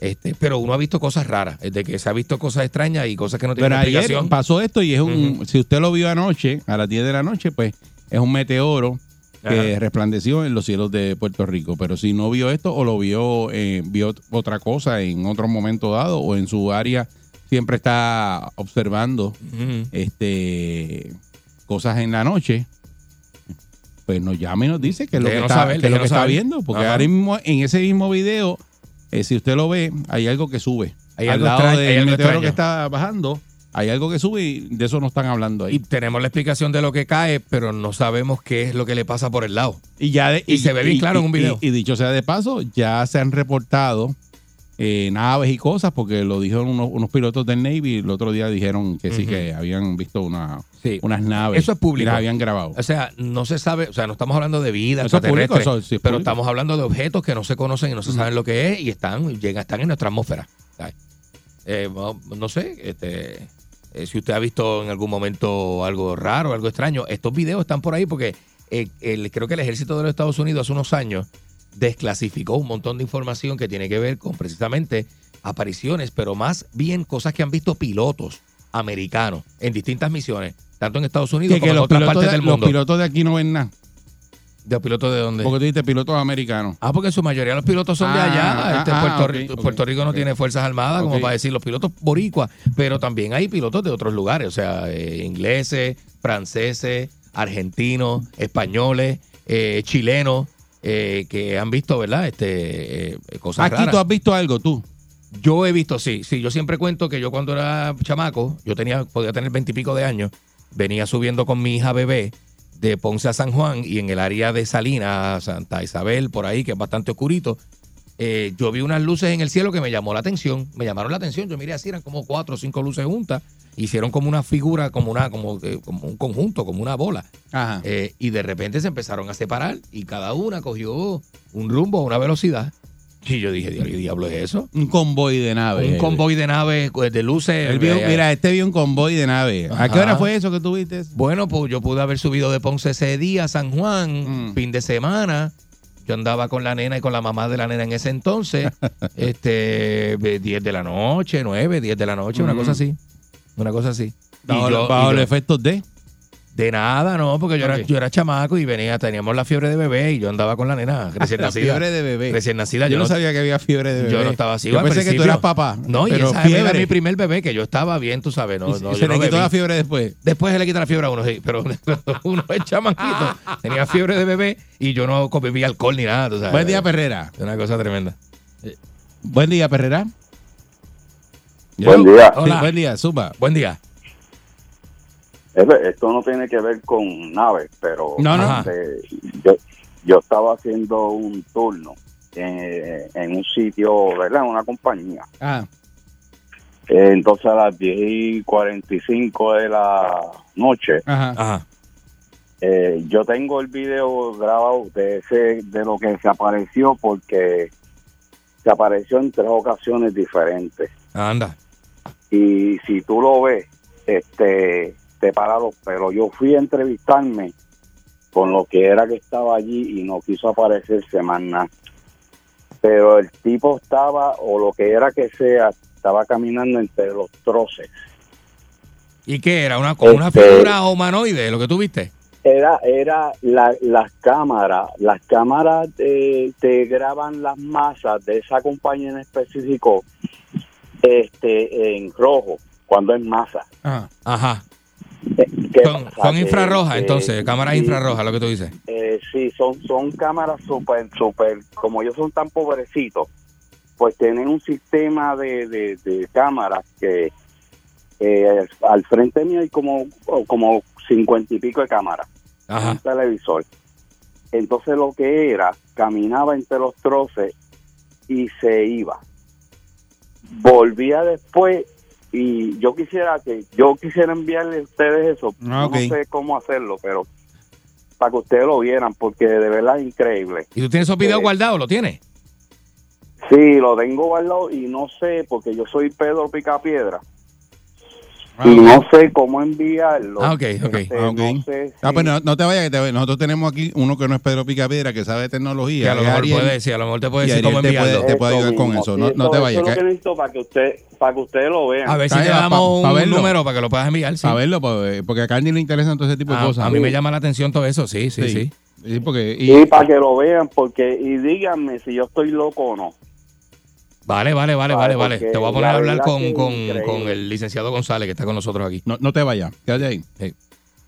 Este, pero uno ha visto cosas raras, es de que se ha visto cosas extrañas y cosas que no tienen Pero ayer explicación. pasó esto y es un. Si usted lo vio anoche, a las 10 de la noche, pues es un meteoro que Ajá. resplandeció en los cielos de Puerto Rico. Pero si no vio esto o lo vio, eh, vio otra cosa en otro momento dado o en su área, siempre está observando este cosas en la noche. Pues nos llama y nos dice que es lo que está, saber, que es lo que déjenos está saber. viendo. Porque Ajá. ahora mismo en ese mismo video, eh, si usted lo ve, hay algo que sube. Hay Al algo lado extraño- hay del algo meteoro extraño. que está bajando, hay algo que sube y de eso no están hablando Y ahí. tenemos la explicación de lo que cae, pero no sabemos qué es lo que le pasa por el lado. Y, ya de- y se ve bien claro en un video. Y, y dicho sea de paso, ya se han reportado eh, naves y cosas, porque lo dijeron unos, unos pilotos del Navy. El otro día dijeron que sí, que habían visto una, Sí. unas naves. Eso es público. Y las habían grabado. O sea, no se sabe, o sea, no estamos hablando de vida Eso es público, eso sí es pero público. estamos hablando de objetos que no se conocen y no se saben lo que es y están, llegan, están en nuestra atmósfera. Eh, no, no sé, este, eh, si usted ha visto en algún momento algo raro, algo extraño, estos videos están por ahí porque eh, el- creo que el ejército de los Estados Unidos hace unos años desclasificó un montón de información que tiene que ver con precisamente apariciones, pero más bien cosas que han visto pilotos americanos en distintas misiones, tanto en Estados Unidos Que, como que en los, otras partes de, del los mundo. pilotos de aquí no ven nada. ¿De pilotos de dónde? Porque tú dices pilotos americanos. Ah, porque su mayoría los pilotos son de Ah, allá. Este, ah, Puerto, ok, Rico, ok, Puerto Rico no tiene fuerzas armadas, como para decir los pilotos boricuas, pero también hay pilotos de otros lugares, o sea, eh, ingleses, franceses, argentinos, españoles, eh, chilenos, eh, que han visto, ¿verdad? Este, eh, cosas Aquí raras. tú has visto algo, tú. Yo he visto, sí, sí. Yo siempre cuento que yo cuando era chamaco, yo tenía, podía tener veintipico de años, venía subiendo con mi hija bebé de Ponce a San Juan y en el área de Salinas, Santa Isabel, por ahí, que es bastante oscurito, eh, yo vi unas luces en el cielo que me llamó la atención, me llamaron la atención. Yo miré así, eran como cuatro o cinco luces juntas, hicieron como una figura, como una, como, eh, como un conjunto, como una bola. Ajá. Eh, y de repente se empezaron a separar y cada una cogió un rumbo, una velocidad. Y yo dije, "Diablo, ¿qué diablo es eso? Un convoy de naves. Un convoy de naves pues, de luces. Vio- eh, mira, este vio un convoy de naves. ¿A qué hora fue eso que tuviste? Bueno, pues yo pude haber subido de Ponce ese día a San Juan, Mm. fin de semana. Yo andaba con la nena y con la mamá de la nena en ese entonces. este, de 10 de la noche, 9, 10 de la noche, una cosa así. Una cosa así. Bajo, yo- bajo y los efectos de. De nada, no, porque yo, era, yo era chamaco y venía, teníamos la fiebre de bebé y yo andaba con la nena recién La nacida. fiebre de bebé. Recién nacida. Yo no sabía que había fiebre de bebé. Yo no estaba así. Yo al pensé que tú eras papá. No, y pero esa era fiebre. mi primer bebé, que yo estaba bien, tú sabes. No, Y no, se yo le no quitó la fiebre después. Después se le quita la fiebre a uno, sí, pero uno es chamaquito. Tenía fiebre de bebé y yo no bebía alcohol ni nada. tú sabes. Buen día, Perrera. Una cosa tremenda. Buen día, Perrera. Buen día. Sí, Hola. buen día, Suba. Buen día. Esto no tiene que ver con naves, pero No, no. este, yo, yo estaba haciendo un turno en, en un sitio, ¿verdad? En una compañía. Ah, Eh, entonces a las 10 y 45 de la noche, ajá. Ajá. eh, yo tengo el video grabado de, ese, de lo que se apareció porque se apareció en tres ocasiones diferentes. Anda. y si tú lo ves, este, te para los pelos. Yo fui a entrevistarme con lo que era que estaba allí y no quiso aparecerse más nada. Pero el tipo estaba, o lo que era que sea, estaba caminando entre los troces. ¿Y qué era? ¿Una, como una Este- figura humanoide, lo que tú viste? Era, era la- las cámaras, las cámaras te graban las masas de esa compañía en específico este, en rojo, cuando es masa. Ajá. Ajá. Eh, ¿qué Son, son infrarrojas, eh, entonces, cámaras sí, infrarrojas, lo que tú dices. Eh, sí, son, son cámaras súper, súper, como ellos son tan pobrecitos, pues tienen un sistema de, de, de cámaras que eh, al frente mío hay como, como cincuenta y pico de cámaras, un Ajá. televisor. Entonces lo que era, caminaba entre los troces y se iba. Volvía después y yo quisiera que yo quisiera enviarle a ustedes eso. Ah, ok. No sé cómo hacerlo, pero para que ustedes lo vieran, porque de verdad es increíble. ¿Y tú tienes esos videos Eh, guardados? ¿Lo tienes? Sí, lo tengo guardado y no sé, porque yo soy Pedro Picapiedra. Ah, y no sé cómo enviarlo. Ah, ok, ok. Este, Ah, ok. no sé Ah, pues no, no te vayas, que te- nosotros tenemos aquí uno que no es Pedro Picapiedra, que sabe de tecnología. Que a lo mejor Ariel. puede decir, a lo mejor te puede Y decir cómo te puede- enviarlo. te puede ayudar con eso. No- no te eso vayas, es lo que- necesito para que usted, para que ustedes lo vean. A ver si te damos pa- un pa verlo. número para que lo puedas enviar. Sí. A verlo, porque a Candy le interesan todo ese tipo de Ah, cosas. a mí me llama la atención todo eso, sí, sí, sí. Sí, porque, y, Sí, para que lo vean, porque y díganme si yo estoy loco o no. Vale, vale, vale, Vale, vale, Te voy a poner a hablar con, con, con el licenciado González, que está con nosotros aquí. no, no te vayas, quédate ahí. Sí.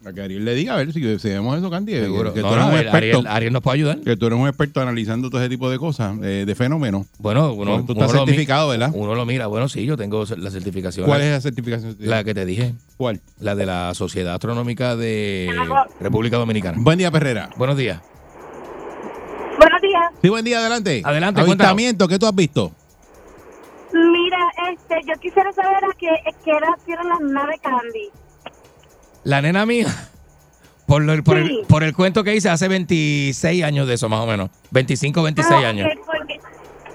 Para que Ariel le diga, a ver si, si vemos eso, Candy. que- Seguro. Que, No, tú eres no, un Ariel- experto. Ariel, Ariel nos puede ayudar. Que tú eres un experto analizando todo ese tipo de cosas, eh, de fenómenos. Bueno, uno, tú uno estás lo mi- certificado, ¿verdad? Uno lo mira. Bueno, sí, yo tengo la certificación. ¿Cuál la, es la certificación? La que te dije. ¿Cuál? La de la Sociedad Astronómica de República Dominicana. Buen día, Perrera. Buenos días. Buenos días. Sí, buen día, adelante. Adelante, Avistamiento, ¿qué tú has visto? Que yo quisiera saber a qué, qué edad tienen las naves Candy. La nena mía, por, lo- por, Sí. el, por el cuento que hice hace 26 años de eso, más o menos. 25, 26 Ah, años. Porque,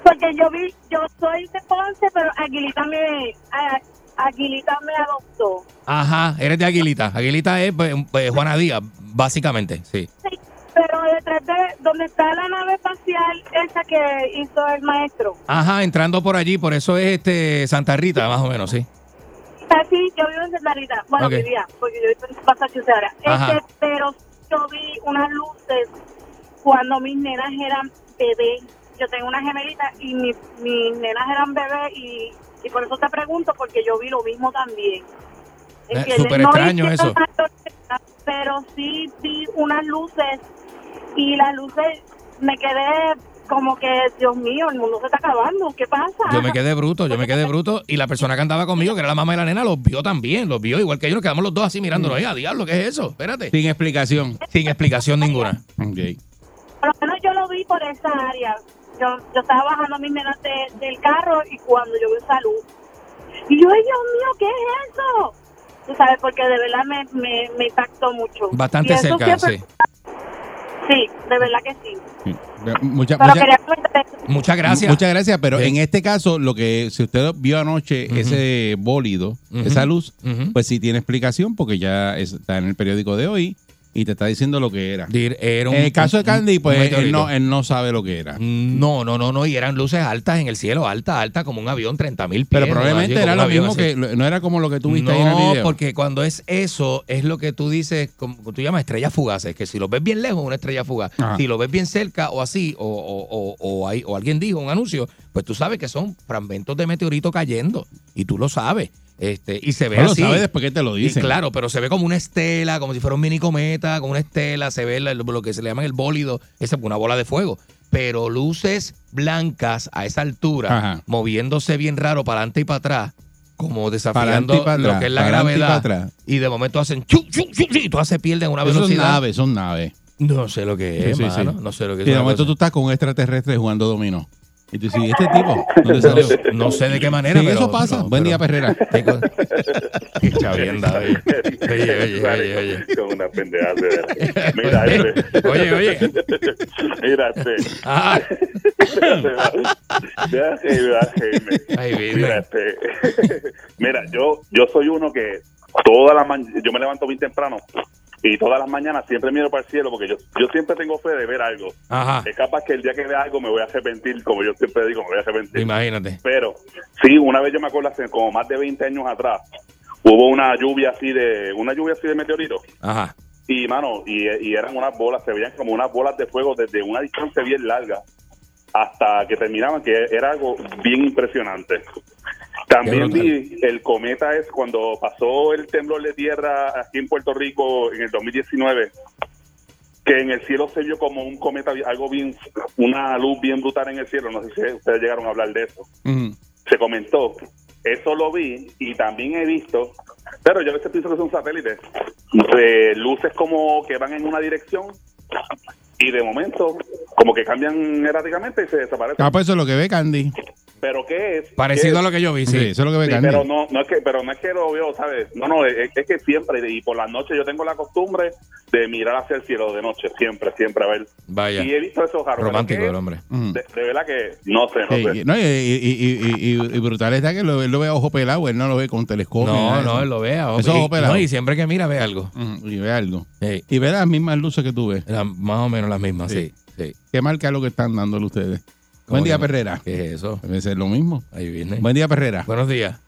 porque yo vi, yo soy de Ponce, pero Aguilita me, a- Aguilita me adoptó. Ajá, eres de Aguilita. Aguilita es pues, pues, Juana Díaz, básicamente, sí. Sí, pero detrás de donde está la nave espacial esa que hizo el maestro. Ajá, entrando por allí, por eso es este Santa Rita, más o menos, sí. Así, yo vivo en Santa Rita. Bueno, vivía, porque yo vivo en Massachusetts ahora. Este, pero yo vi unas luces cuando mis nenas eran bebés. Yo tengo una gemelita y mi- mis nenas eran bebés y, y por eso te pregunto, porque yo vi lo mismo también. Eh, súper No extraño eso. Pero sí vi unas luces y las luces me quedé como que, Dios mío, el mundo se está acabando. ¿Qué pasa? Yo me quedé bruto, yo me quedé bruto. Y la persona que andaba conmigo, que era la mamá de la nena, los vio también, los vio igual que ellos. Nos quedamos los dos así mirándonos. ¡Eh, a diablo, qué es eso! Espérate. Sin explicación. Sin explicación ninguna. Ok. Por lo menos yo lo vi por esa área. Yo, yo estaba bajando a mis nenas de- del carro y cuando yo vi esa luz. Y yo, ¡ay, Dios mío, qué es eso! Tú sabes, porque de verdad me, me, me impactó mucho. Bastante cerca, siempre- sí. Sí, de verdad que sí. Mucha- Pero mucha- quería comentar eso. Muchas gracias. Muchas gracias, pero en este caso, lo que si usted vio anoche ese bólido, esa luz, pues sí tiene explicación porque ya es- está en el periódico de hoy y te está diciendo lo que era. Era un- en el caso de Candy, pues él no, él no sabe lo que era. No, no, no, no. Y eran luces altas en el cielo, alta, alta, como un avión, 30 mil pies. Pero ¿no? probablemente era lo mismo así. que, no era como lo que tú viste ahí en el No, video. porque cuando es eso, es lo que tú dices, como tú llamas estrellas fugaces, que si lo ves bien lejos, una estrella fugaz. Ajá. Si lo ves bien cerca o así, o, o, o, o hay- o alguien dijo un anuncio, pues tú sabes que son fragmentos de meteorito cayendo. Y tú lo sabes. Este, y se ve lo así. sabes después que te lo Y dicen. claro, pero se ve como una estela, como si fuera un mini cometa, como una estela, se ve lo que se le llama el bólido, esa es una bola de fuego. Pero luces blancas a esa altura, Ajá. moviéndose bien raro para adelante y para atrás, como desafiando lo atrás, que es la gravedad. Y de momento hacen chu, chu, chu, y tú se pierden una Eso son velocidad. naves, son naves. No sé lo que es, Sí, sí, sí. mano, No sé lo que Y de es. momento tú estás con un extraterrestre jugando dominó. Y tú dices, ¿y este tipo? ¿Dónde salió? No sé de qué manera, Sí, pero- eso pasa. no, Buen pero- día, Perrera. Qué chavienda, oye. Oye, oye, oye, oye. Con una pendeja de verdad. Mira, este. Oye, oye. Mira, este. Ah. Mira, este. Mira, yo, yo soy uno que todas las mañanas, yo me levanto bien temprano y todas las mañanas siempre miro para el cielo porque yo, yo siempre tengo fe de ver algo. Ajá. Es capaz que el día que vea algo me voy a arrepentir, como yo siempre digo, me voy a arrepentir. Imagínate. Pero sí, una vez yo me acuerdo hace como más de 20 años atrás, hubo una lluvia así de, una lluvia así de meteoritos. Ajá. Y, mano, y, y eran unas bolas, se veían como unas bolas de fuego desde una distancia bien larga hasta que terminaban, que era algo bien impresionante. También vi el cometa es cuando pasó el temblor de tierra aquí en Puerto Rico en el 2019, que en el cielo se vio como un cometa, algo bien, una luz bien brutal en el cielo. No sé si ustedes llegaron a hablar de eso se comentó. Eso lo vi y también he visto, pero yo a veces pienso que son satélites, de luces como que van en una dirección y de momento como que cambian erráticamente y se desaparecen. Ah, pues eso es lo que ve Candy. Pero ¿qué es? Parecido ¿Qué a lo que yo vi, sí. Sí, eso es lo que ve Sí, pero no, no es que, pero no es que lo veo, ¿sabes? No, no, es, es que siempre y por las noches yo tengo la costumbre de mirar hacia el cielo de noche, siempre, siempre a ver. Vaya. Y he visto esos pero Romántico ¿qué el hombre. De, de verdad que no sé, no Sí, sé. y- no, y, y- y- y- y- y brutal está que lo, él lo ve a ojo pelado, él no lo ve con telescopio. No, no, eso. él lo ve a ojo- Eso es ojo pelado. no, y siempre que mira ve algo. Y ve algo. Sí. Y ve las mismas luces que tú ves. La- más o menos las mismas, sí. sí. ¿Qué marca es lo que están dándole ustedes? ¿Cómo Buen día? Perrera. ¿Qué es eso? Debe ser lo mismo. Ahí viene. Buen día, Perrera. Buenos días.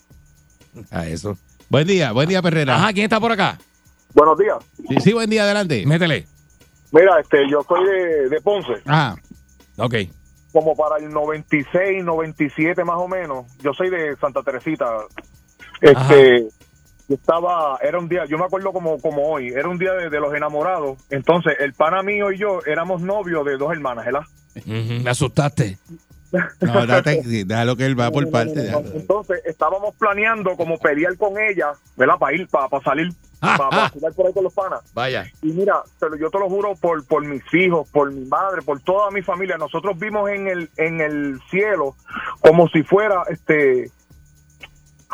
A eso. Buen día, buen día, Perrera. Ajá, ¿quién está por acá? Buenos días. Sí, sí, buen día, adelante. Métele. Mira, este, yo soy de, de Ponce. Ah, ok. Como para el 96, 97 más o menos. Yo soy de Santa Teresita. Este, yo estaba, era un día, yo me acuerdo como, como hoy, era un día de, de los enamorados. Entonces, el pana mío y yo éramos novios de dos hermanas, ¿verdad? Me asustaste. no, date, déjalo que él va por parte. déjalo. Entonces, estábamos planeando como pelear con ella, ¿verdad? Para ir, para, salir, para vacilar por ahí con los panas. Vaya. Y mira, pero yo te lo juro por, por mis hijos, por mi madre, por toda mi familia. Nosotros vimos en el, en el cielo como si fuera este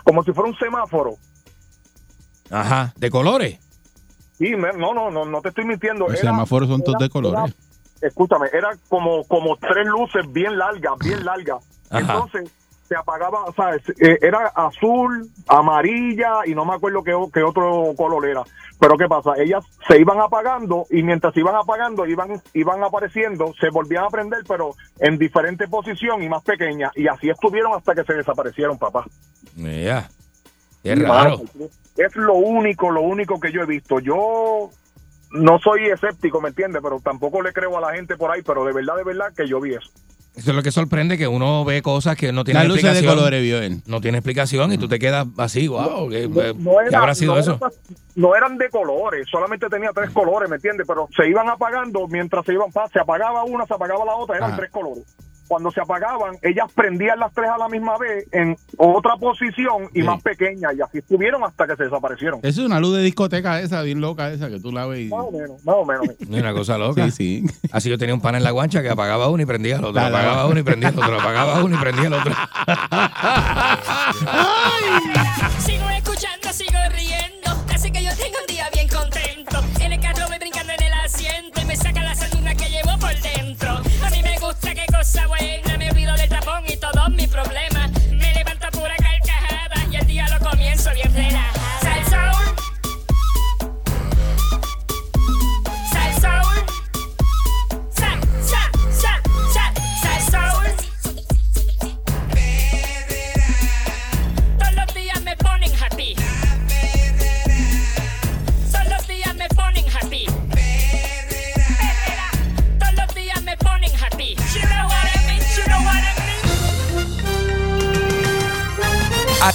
como si fuera un semáforo. Ajá, de colores. Sí, no, no, no, no te estoy mintiendo. Los Era- semáforos son todos de colores. Escúchame, era como, como tres luces bien largas, bien largas. Ajá. Entonces se apagaba, o sea, es- eh, era azul, amarilla y no me acuerdo qué, qué otro color era. Pero ¿qué pasa? Ellas se iban apagando y mientras se iban apagando iban, iban apareciendo, se volvían a prender, pero en diferente posición y más pequeñas. Y así estuvieron hasta que se desaparecieron, papá. Qué Sí, raro. mano, Es lo único, lo único que yo he visto. Yo no soy escéptico, ¿me entiendes? Pero tampoco le creo a la gente por ahí, pero de verdad, de verdad que yo vi eso. Eso es lo que sorprende, que uno ve cosas que no tienen luces de explicación. colores vio él. No tiene explicación y tú te quedas así, wow, ¿qué, No, qué no era- habrá sido no eso? era- no eran de colores, solamente tenía tres colores, ¿me entiendes? Pero se iban apagando mientras se iban, se apagaba una, se apagaba la otra, eran Ajá. tres colores. Cuando se apagaban, ellas prendían las tres a la misma vez en otra posición y Sí. más pequeña, y así estuvieron hasta que se desaparecieron. Esa es una luz de discoteca esa, bien loca esa, que tú la ves y... Más o menos, más o menos. Es una cosa loca. Sí, sí. Así yo tenía un pan en la guancha que apagaba uno y prendía el otro, La- la- apagaba uno y prendía el otro, apagaba uno y prendía el otro. Sigo escuchando, sigo riendo. Así que yo tengo un buena. Me olvido del tapón y todos mis problemas.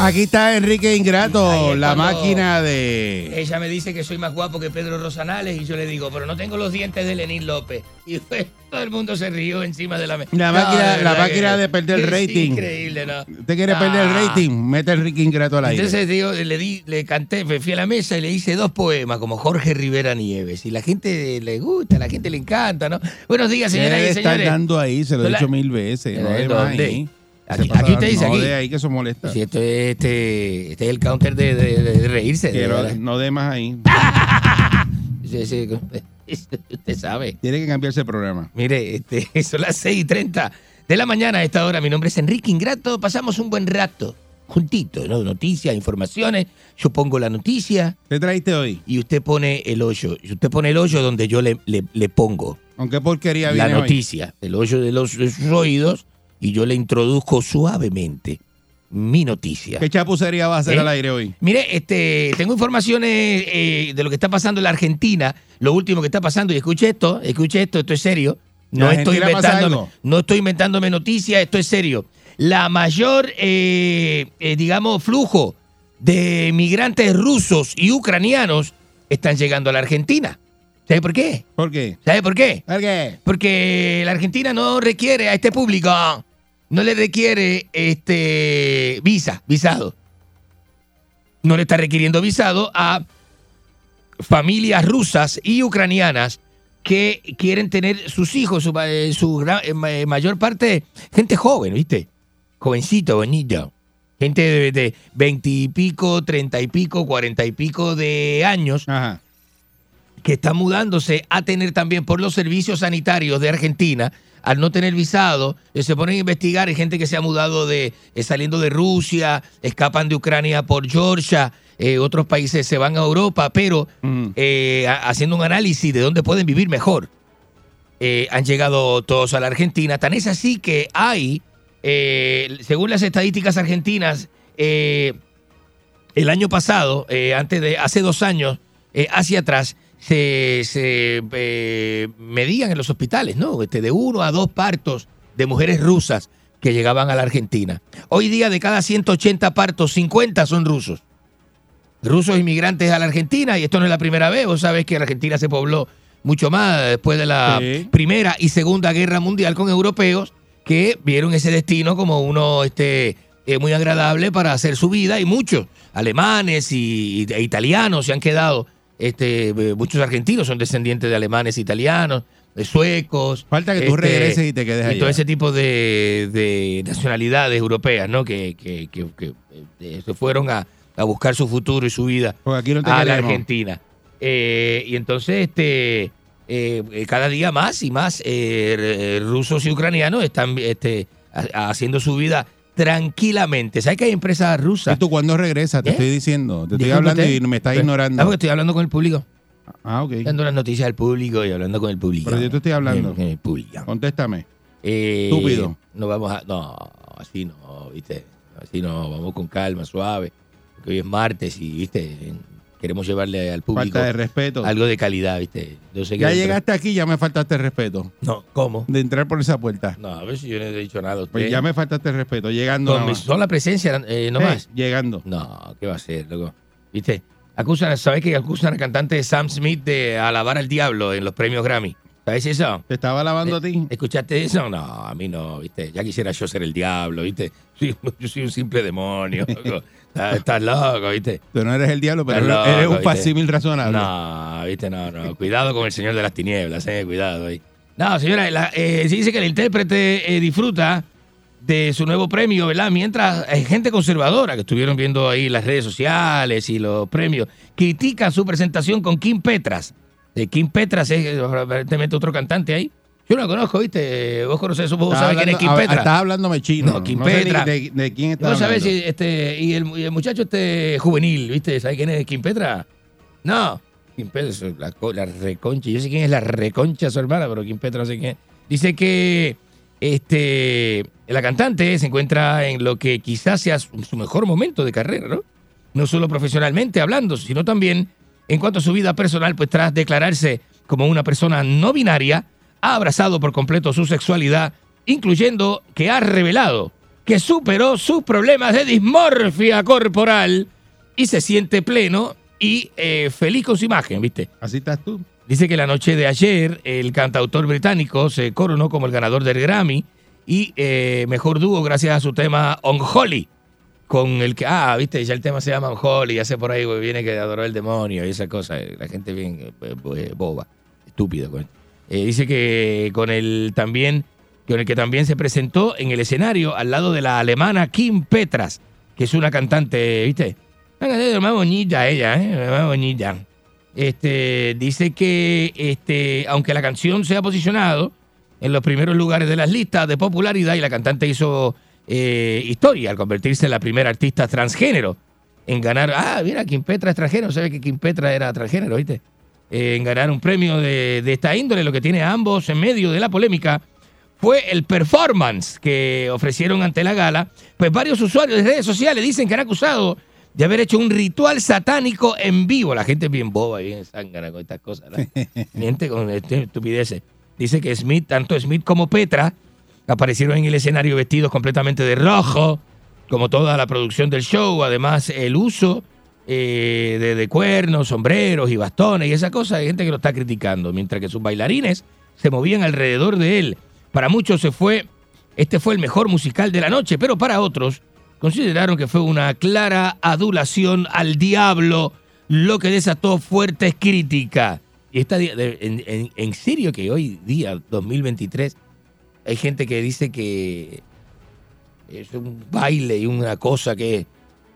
Aquí está Enrique Ingrato, es la máquina de... Ella me dice que soy más guapo que Pedro Rosanales y yo le digo, pero no tengo los dientes de Lenín López. Y pues, todo el mundo se rió encima de la mesa. La máquina- la máquina de perder el rating. increíble, ¿no? ¿Usted quiere perder el Ah. rating? Mete a Enrique Ingrato al aire. Entonces digo, le di, le canté, me fui a la mesa y le hice dos poemas como Jorge Rivera Nieves. Y la gente le gusta, la gente le encanta, ¿no? Buenos días, ¿Qué señoras y señores. dando ahí? Se lo he dicho mil veces. No ahí. Aquí, aquí usted dice no aquí. de ahí que eso molesta. Si esto es este, este es el counter de, de- de- de reírse. Quiero- no de más ahí. Sí, sí, usted sabe. Tiene que cambiarse el programa. Mire, este, son las 6 y 30 de la mañana a esta hora. Mi nombre es Enrique Ingrato. Pasamos un buen rato juntitos, ¿no? Noticias, informaciones. Yo pongo la noticia. ¿Qué traíste hoy? Y usted pone el hoyo. Y usted pone el hoyo donde yo le, le- le pongo ¿Con qué porquería la viene hoy? noticia. El hoyo de, los, de sus oídos. Y yo le introduzco suavemente mi noticia. ¿Qué chapucería va a hacer ¿Eh? al aire hoy? Mire, este, tengo informaciones eh, de lo que está pasando en la Argentina, lo último que está pasando, y escuche esto, escuche esto, esto es serio. No ¿En estoy, inventándome, no estoy inventándome noticias, esto es serio. La mayor, eh, digamos, flujo de migrantes rusos y ucranianos están llegando a la Argentina. ¿Sabe por qué? ¿Por qué? ¿Sabe por qué? ¿Por qué? Porque la Argentina no requiere a este público, no le requiere este visa, visado. No le está requiriendo visado a familias rusas y ucranianas que quieren tener sus hijos, su, eh, su gran- eh, eh, mayor parte, gente joven, ¿viste? Jovencito, bonito. Gente de, de 20 y pico, 30 y pico, 40 y pico de años que está mudándose a tener también por los servicios sanitarios de Argentina, al no tener visado, eh, se ponen a investigar, hay gente que se ha mudado de, eh, saliendo de Rusia, escapan de Ucrania por Georgia, eh, otros países se van a Europa, pero eh, ha- haciendo un análisis de dónde pueden vivir mejor. Eh, han llegado todos a la Argentina, tan es así que hay, eh, según las estadísticas argentinas, eh, el año pasado, eh, antes de hace dos años, eh, hacia atrás, se, se, eh, medían en los hospitales, ¿no? Este, de uno a dos partos de mujeres rusas que llegaban a la Argentina. Hoy día, de cada 180 partos, 50 son rusos. Rusos inmigrantes a la Argentina, y esto no es la primera vez, vos sabés que la Argentina se pobló mucho más después de la Sí. Primera y Segunda Guerra Mundial con europeos que vieron ese destino como uno este, eh, muy agradable para hacer su vida y muchos alemanes y, e italianos se han quedado, este, eh, muchos argentinos son descendientes de alemanes e italianos, de suecos. Falta que tú este, regreses y te quedes y allá. todo ese tipo de, de nacionalidades europeas, ¿no? Que, que- que- que, eh, se fueron a, a buscar su futuro y su vida aquí no a la. Argentina. Eh, y entonces, este, eh, cada día más y más eh, rusos y ucranianos están este, ha- haciendo su vida tranquilamente. ¿Sabes que hay empresas rusas? ¿Y tú cuándo regresas? Te ¿Eh? estoy diciendo. Te estoy hablando usted. y me estás Pero- ignorando. Ah, porque estoy hablando con el público. Ah, ok. Dando las noticias al público y hablando con el público. Pero yo te estoy hablando. Con el público. Contéstame. Eh, Estúpido. No vamos a. No, así no, ¿viste? Así no, vamos con calma, suave. Porque hoy es martes y, ¿viste? Queremos llevarle al público Falta de respeto. algo de calidad, ¿viste? Yo sé que Ya dentro- llegaste aquí, ya me faltaste el respeto. No, ¿cómo? De entrar por esa puerta. No, a ver si yo no he dicho nada a usted. Pues ya me faltaste el respeto. Llegando. Con nada mi más. sola presencia, eh, no Eh, más. Llegando. No, ¿qué va a ser, loco? ¿Viste? Acusan, ¿sabes que acusan al cantante Sam Smith de alabar al diablo en los premios Grammy? ¿Sabes eso? ¿Te estaba alabando a ti? ¿Escuchaste eso? No, a mí no, ¿viste? Ya quisiera yo ser el diablo, ¿viste? Sí, yo soy un simple demonio, loco. Estás, estás loco, ¿viste? Tú no eres el diablo, pero Estás eres loco, un ¿viste? facímil razonable. No, ¿viste? No, no. Cuidado con el señor de las tinieblas, eh. Cuidado ahí. No, señora, la- eh, se dice que el intérprete eh, disfruta de su nuevo premio, ¿verdad? Mientras hay gente conservadora que estuvieron viendo ahí las redes sociales y los premios, critica su presentación con Kim Petras. Eh, Kim Petras eh, aparentemente otro cantante ahí. Yo no lo conozco, ¿viste? Vos conocés eso, vos sabés quién es Kim Petras. Estás hablándome chino. No, Kim Petra. De, de quién estás Vos sabés hablando. si este, y el, y el muchacho este juvenil, ¿viste? ¿Sabes quién es Kim Petra? No, Kim Petra la, la reconcha. Yo sé quién es la reconcha su hermana, pero Kim Petra no sé quién. Dice que este, la cantante se encuentra en lo que quizás sea su, su mejor momento de carrera, ¿no? No solo profesionalmente hablando, sino también en cuanto a su vida personal, pues tras declararse como una persona no binaria, ha abrazado por completo su sexualidad, incluyendo que ha revelado que superó sus problemas de dismorfia corporal y se siente pleno y eh, feliz con su imagen, ¿viste? Así estás tú. Dice que la noche de ayer el cantautor británico se coronó como el ganador del Grammy y eh, mejor dúo gracias a su tema Unholy, con el que, ah, viste, ya el tema se llama Unholy, ya sé por ahí güey, viene que adoró el demonio y esa cosa, eh, la gente bien eh, eh, boba, estúpida. Eh, dice que con el también, con el que también se presentó en el escenario al lado de la alemana Kim Petras, que es una cantante, viste, más bonita ella, ¿eh? más bonita. Este, dice que este, aunque la canción se ha posicionado en los primeros lugares de las listas de popularidad y la cantante hizo eh, historia al convertirse en la primera artista transgénero en ganar. Ah, mira, Kim Petra es transgénero. ¿Sabe que Kim Petra era transgénero, viste? Eh, en ganar un premio de, de esta índole, lo que tiene a ambos en medio de la polémica fue el performance que ofrecieron ante la gala. Pues varios usuarios de redes sociales dicen que han acusado de haber hecho un ritual satánico en vivo. La gente es bien boba, bien zángana con estas cosas. ¿no? Miente con este, estupideces. Dice que Smith, tanto Smith como Petra, aparecieron en el escenario vestidos completamente de rojo, como toda la producción del show. Además, el uso eh, de, cuernos, sombreros y bastones y esa cosa, hay gente que lo está criticando, mientras que sus bailarines se movían alrededor de él. Para muchos se fue, este fue el mejor musical de la noche, pero para otros consideraron que fue una clara adulación al diablo, lo que desató fuertes críticas. Y está en serio que hoy día, 2023, hay gente que dice que es un baile y una cosa que,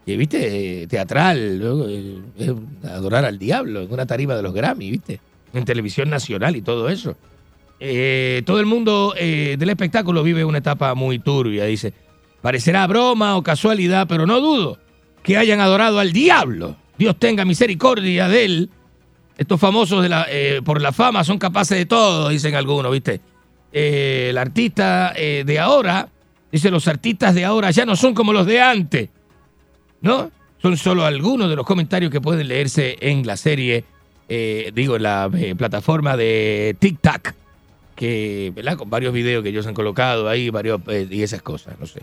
que viste, teatral, luego, eh, es adorar al diablo en una tarima de los Grammy, viste, en televisión nacional y todo eso. Eh, todo el mundo eh, del espectáculo vive una etapa muy turbia, dice. Parecerá broma o casualidad, pero no dudo que hayan adorado al diablo. Dios tenga misericordia de él. Estos famosos de la, eh, por la fama son capaces de todo, dicen algunos, ¿viste? Eh, el artista eh, de ahora, dice, los artistas de ahora ya no son como los de antes, ¿no? Son solo algunos de los comentarios que pueden leerse en la serie, eh, digo, en la plataforma de TikTok, que, ¿verdad? Con varios videos que ellos han colocado ahí, varios, y esas cosas, no sé.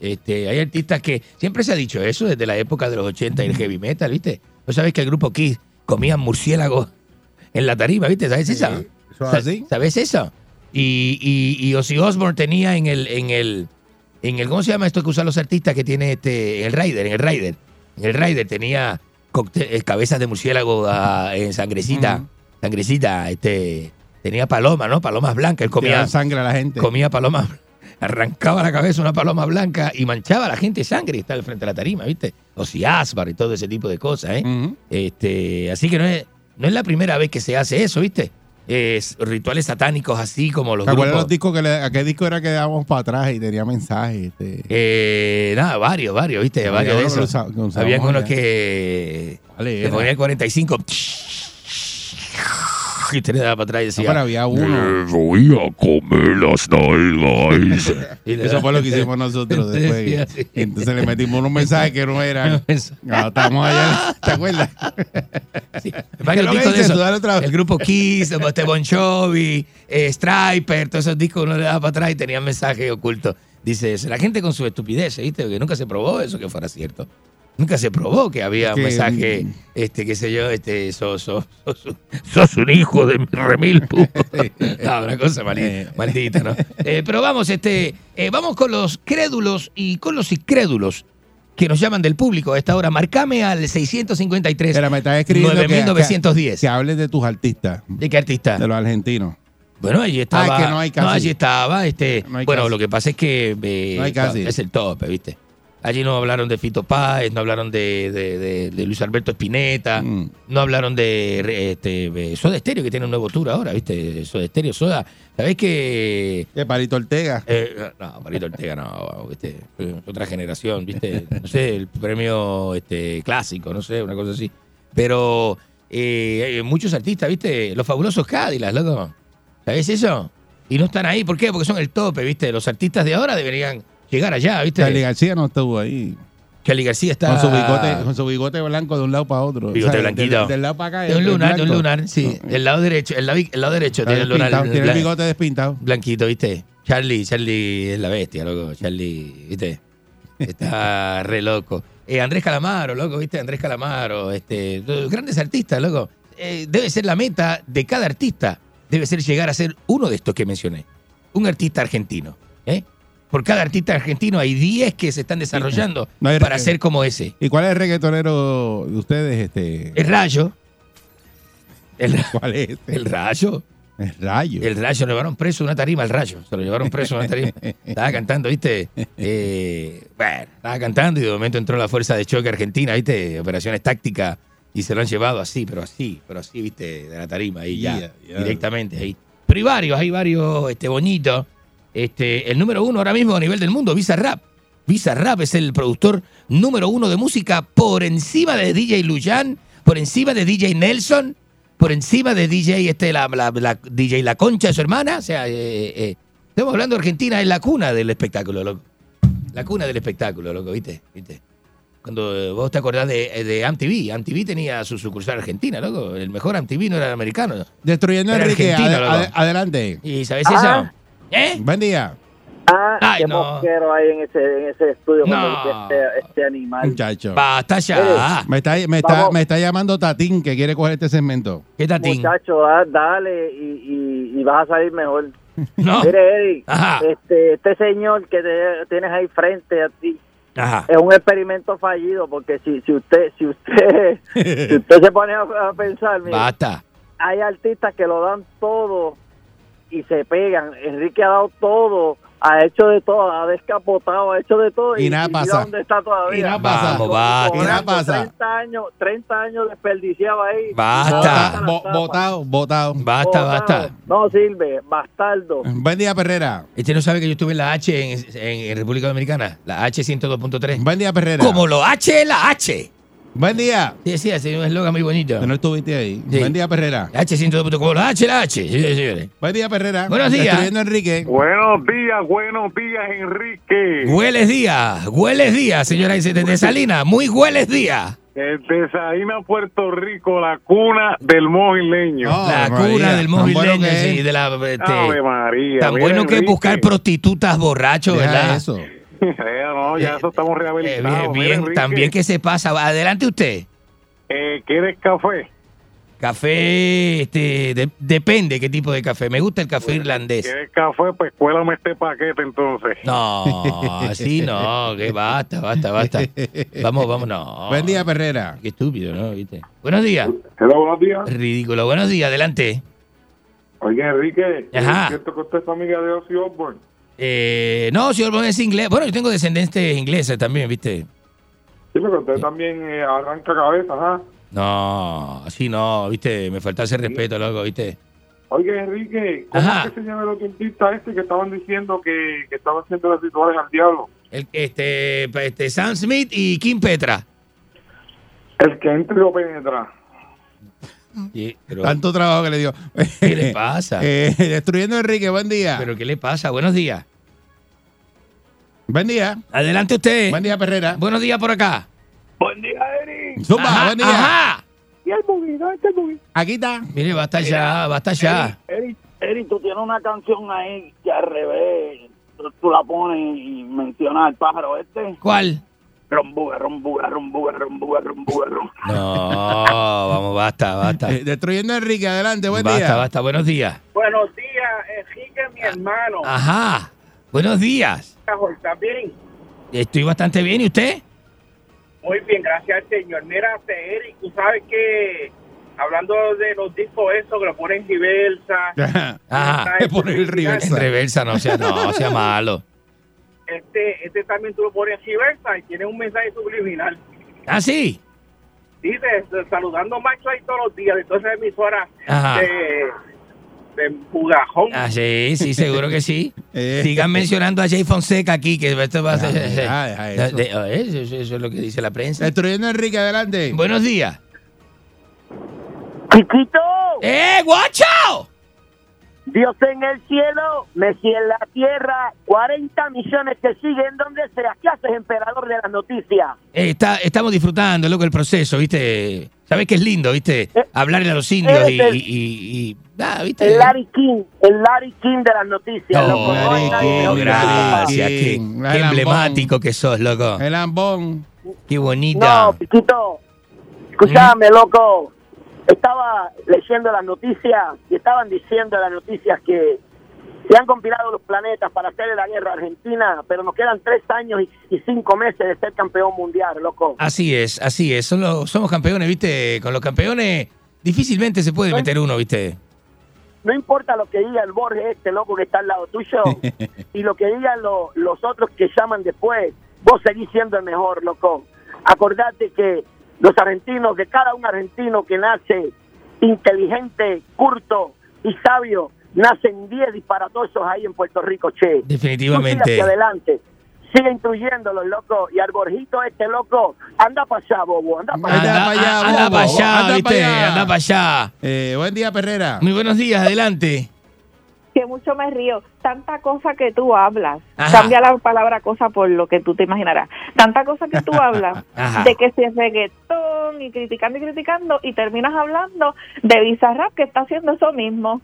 Este, hay artistas que siempre se ha dicho eso desde la época de los 80 y el heavy metal, ¿viste? ¿No sabes que el grupo Kiss comían murciélagos en la tarima, ¿viste? ¿Sabes eso? ¿Sabes eso? Y, y, y Ozzy Osbourne tenía en el, en el, en el, ¿cómo se llama esto que usan los artistas que tiene este, en el Rider, en el Rider? En el Rider tenía eh, cabezas de murciélago ah, en sangrecita, sangrecita, este, tenía paloma, ¿no? Palomas blancas, él comía Tiraba sangre a la gente. comía palomas, arrancaba la cabeza una paloma blanca y manchaba a la gente sangre y estaba frente a la tarima, ¿viste? O si áspar y todo ese tipo de cosas, ¿eh? este, así que no es, no es la primera vez que se hace eso, ¿viste? Es rituales satánicos así como los ¿Te acuerdas grupos. los discos que le, a qué disco era que dábamos para atrás y tenía mensajes? Este, Eh, nada, varios, varios, ¿viste? Había varios de que esos. usa- que Habían unos que ¿Cuáles le eran? ponía el 45 y usted le daba para atrás y decía... Pero había uno. voy a comer las nalgas. Eso fue lo que hicimos nosotros después. Entonces le metimos unos mensajes que no eran. No, estábamos allá, ¿te acuerdas? Lo. El grupo Kiss, este Bon Jovi, eh, Striper, todos esos discos uno le daba para atrás y tenían mensajes ocultos. Dice, la gente con su estupidez, ¿viste? Porque nunca se probó eso que fuera cierto. Nunca se probó que había un Que, mensaje, este, qué sé yo, este, sos, sos, sos, sos un hijo de mi remil. no, una cosa maldita, maldita ¿no? Eh, pero vamos, este, eh, vamos con los crédulos y con los incrédulos que nos llaman del público a esta hora. Marcame al 653 Pero me estás escribiendo que, 9910. que, que hables de tus artistas. ¿De qué artista? De los argentinos. Bueno, allí estaba. Ah, es que no hay casi. allí estaba. Este, No hay bueno, casi. lo que pasa es que eh, No hay casi. es el tope, ¿viste? Allí no hablaron de Fito Páez, no hablaron de, de- de- de Luis Alberto Espineta, Mm. no hablaron de este, Soda Stereo, que tiene un nuevo tour ahora, ¿viste? Soda Stereo, Soda. ¿Sabés que De Palito Ortega. eh, no, Marito Ortega no, ¿viste? Otra generación, ¿viste? No sé, el premio este, clásico, no sé, una cosa así. Pero eh, muchos artistas, ¿viste? Los fabulosos Cádilas, loco. ¿Sabés eso? Y no están ahí, ¿por qué? Porque son el tope, ¿viste? Los artistas de ahora deberían llegar allá, ¿viste? Charlie García no estuvo ahí. Charlie García está... Con su bigote, con su bigote blanco de un lado para otro. Bigote blanquito. Del, del lado para acá. De un lunar, de un lunar, sí. El lado derecho, el lado, el lado derecho tiene el lunar. tiene el blan- bigote despintado. Blanquito, ¿viste? Charlie, Charlie es la bestia, loco. Charlie, ¿viste? Está re loco. Eh, Andrés Calamaro, loco, ¿viste? Andrés Calamaro, este, grandes artistas, loco. Eh, debe ser la meta de cada artista. Debe ser llegar a ser uno de estos que mencioné. Un artista argentino. ¿eh? Por cada artista argentino hay 10 que se están desarrollando No para ser como ese. ¿Y cuál es el reggaetonero de ustedes? Este? El rayo. El, ¿Cuál es? este? el rayo. El rayo. El rayo, lo llevaron preso una tarima, el rayo. Se lo llevaron preso una tarima. Estaba cantando, ¿viste? Eh, bueno, estaba cantando y de momento entró la fuerza de choque argentina, ¿viste? Operaciones tácticas y se lo han llevado así, pero así, pero así, ¿viste? De la tarima, ahí ya, yeah. directamente ahí. Pero hay varios, hay varios este, bonitos. Este, el número uno ahora mismo a nivel del mundo, Visa Rap. Visa Rap es el productor número uno de música por encima de DJ Luyan, por encima de DJ Nelson, por encima de DJ, este, la, la- la- DJ La Concha, su hermana. O sea, eh, eh, estamos hablando de Argentina, es la cuna del espectáculo, loco. La cuna del espectáculo, loco, ¿viste? ¿Viste? Cuando eh, vos te acordás de, de MTV, MTV tenía su sucursal argentina, loco. El mejor MTV no era americano. Destruyendo Era Enrique. argentino, ade- adelante. ¿Y sabes Ah. eso? ¿Eh? Buen día. Ah, Ay, qué no. mosquero hay en ese, en ese estudio No. este, este animal. Muchacho. Basta ya. Me está, me, está, me está llamando Tatín que quiere coger este segmento. ¿Qué Tatín? Muchacho, ah, dale y, y, y vas a salir mejor. No. Mire, Eddie, este, este señor que te- tienes ahí frente a ti Ajá. es un experimento fallido porque si, si usted si usted si usted se pone a, a pensar, mire, Basta. hay artistas que lo dan todo y se pegan. Enrique ha dado todo, ha hecho de todo, ha descapotado, ha hecho de todo Y nada mira pasa. dónde está todavía. Y nada pasa. Vamos, basta. Y nada pasa. 30 años, 30 años desperdiciado ahí. Basta. Votado, votado. Basta, basta. No sirve, bastardo. Buen día, Perrera. Este no sabe que yo estuve en la H en, en- en República Dominicana, la H 102.3. Buen día, Perrera. Como lo H es la H. Buen día. Sí, sí, es un eslogan muy bonito. Que no estuviste ahí. Sí. Buen día, Perrera. La H 102.3, como la H la H. Sí, señores. Buen día, Perrera. Buenos días. Destruyendo a Enrique. Buenos días, buenos días, Enrique. Hueles días, hueles días, señora desde Salina, muy hueles días. Desde Saína, Puerto Rico, la cuna del mojileño. No, La María, cuna del bueno mojileño, que es. sí, de la, este, Ave María. tan bueno que es Enrique. buscar prostitutas borrachos, ¿verdad? eso. Eh, no, ya eso estamos Eh, rehabilitados. bien, Mira, también que se pasa. Adelante usted. eh, ¿Quieres café? Café, este, de- depende qué tipo de café. Me gusta el café irlandés. ¿Quieres café? Pues cuélame este paquete entonces. No, así no, que basta, basta, basta. Vamos, vamos, no. Buen día, Perrera. Qué estúpido, ¿no? ¿Viste? Buenos días. Hola, buenos días. Ridículo. Buenos días, adelante. Oye, Enrique, Ajá. ¿es cierto que usted es amiga de Ozzy Osbourne? Eh, no, si Osborne es inglés. Bueno, yo tengo descendientes ingleses también, ¿viste? Sí, pero usted también eh, arranca cabeza, ajá. No, así no, ¿viste? Me falta ese respeto, loco, ¿viste? Oye, Enrique, ¿cómo Ajá. es que se llama el otro artista este que estaban diciendo que, que estaba haciendo las rituales al diablo? El, este, este, Sam Smith y Kim Petra. El que entre lo penetra. Sí, pero- Tanto trabajo que le dio. ¿Qué le pasa? Eh, destruyendo a Enrique, buen día. ¿Pero qué le pasa? Buenos días. Buen día. Adelante usted. Buen día, Perrera. Buenos días por acá. Buen día, Eri. Zumba, Ajá, buen día. ajá. ¿Y el buggy? ¿Dónde está el buggy? Aquí está. Mire, basta ya, basta ya. Eri, Eri, tú tienes una canción ahí que al revés tú, tú la pones y mencionas al pájaro este. ¿Cuál? Rombuga, rombuga, rombuga, rombuga, rombuga, rombuga. No, vamos, basta, basta. Eh, destruyendo a Enrique, adelante, buen Basta, día. basta, buenos días. Buenos días, Enrique, mi hermano. Ajá, buenos días. ¿Estás bien? Estoy bastante bien, ¿y usted? Muy bien, gracias al Señor. Mira, este, Eric, tú sabes que hablando de los discos esos que lo ponen reversa, Ajá, Me pone el En reversa, no sea, no sea malo. este, este también tú lo pones reversa y tiene un mensaje subliminal. ¿Ah, sí? Dice, saludando macho ahí todos los días, entonces emisora Ajá. de, de. Ah, sí, sí, seguro que sí. Eh. Sigan mencionando a Jay Fonseca aquí, que esto va a ser... Ah, eso. Eso, eso- eso es lo que dice la prensa. Destruyendo a Enrique, adelante. Buenos días. Chiquito, ¡Eh, guacho! Dios en el cielo, Messi en la tierra, 40 millones que siguen donde sea. ¿Qué haces, emperador de las noticias? Eh, está, estamos disfrutando, loco, el proceso, ¿viste? ¿Sabes que es lindo, viste? Hablarle a los indios y... el- y- y- y- ah, ¿viste? El Larry King, el Larry King de las noticias. No, loco. No que tú, gracias. King, Qué, emblemático que sos, loco. El ambón. Qué bonita. No, Piquito, escúchame, loco. Estaba leyendo las noticias y estaban diciendo en las noticias que se han compilado los planetas para hacerle la guerra a Argentina, pero nos quedan tres años y, y cinco meses de ser campeón mundial, loco. Así es, así es. Son los- somos campeones, ¿viste? Con los campeones difícilmente se puede meter uno, ¿viste? No importa lo que diga el Borges, este loco que está al lado tuyo, y lo que digan lo- los otros que llaman después, vos seguís siendo el mejor, loco. Acordate que los argentinos, que cada un argentino que nace inteligente, curto y sabio, nacen 10 disparatosos ahí en Puerto Rico, che. Definitivamente. sigue hacia adelante. Sigue instruyéndolos, loco. Y al Borjito este loco, anda para allá, bobo, anda para Anda, allá. para allá, anda bobo, para allá, anda ¿viste? para allá. Anda para allá. Eh, buen día, Perrera. Muy buenos días, adelante. Que mucho me río. Tanta cosa que tú hablas. Ajá. Cambia la palabra cosa por lo que tú te imaginarás. Tanta cosa que tú hablas Ajá. de que si es reggaetón y criticando y criticando y terminas hablando de Bizarrap que está haciendo eso mismo.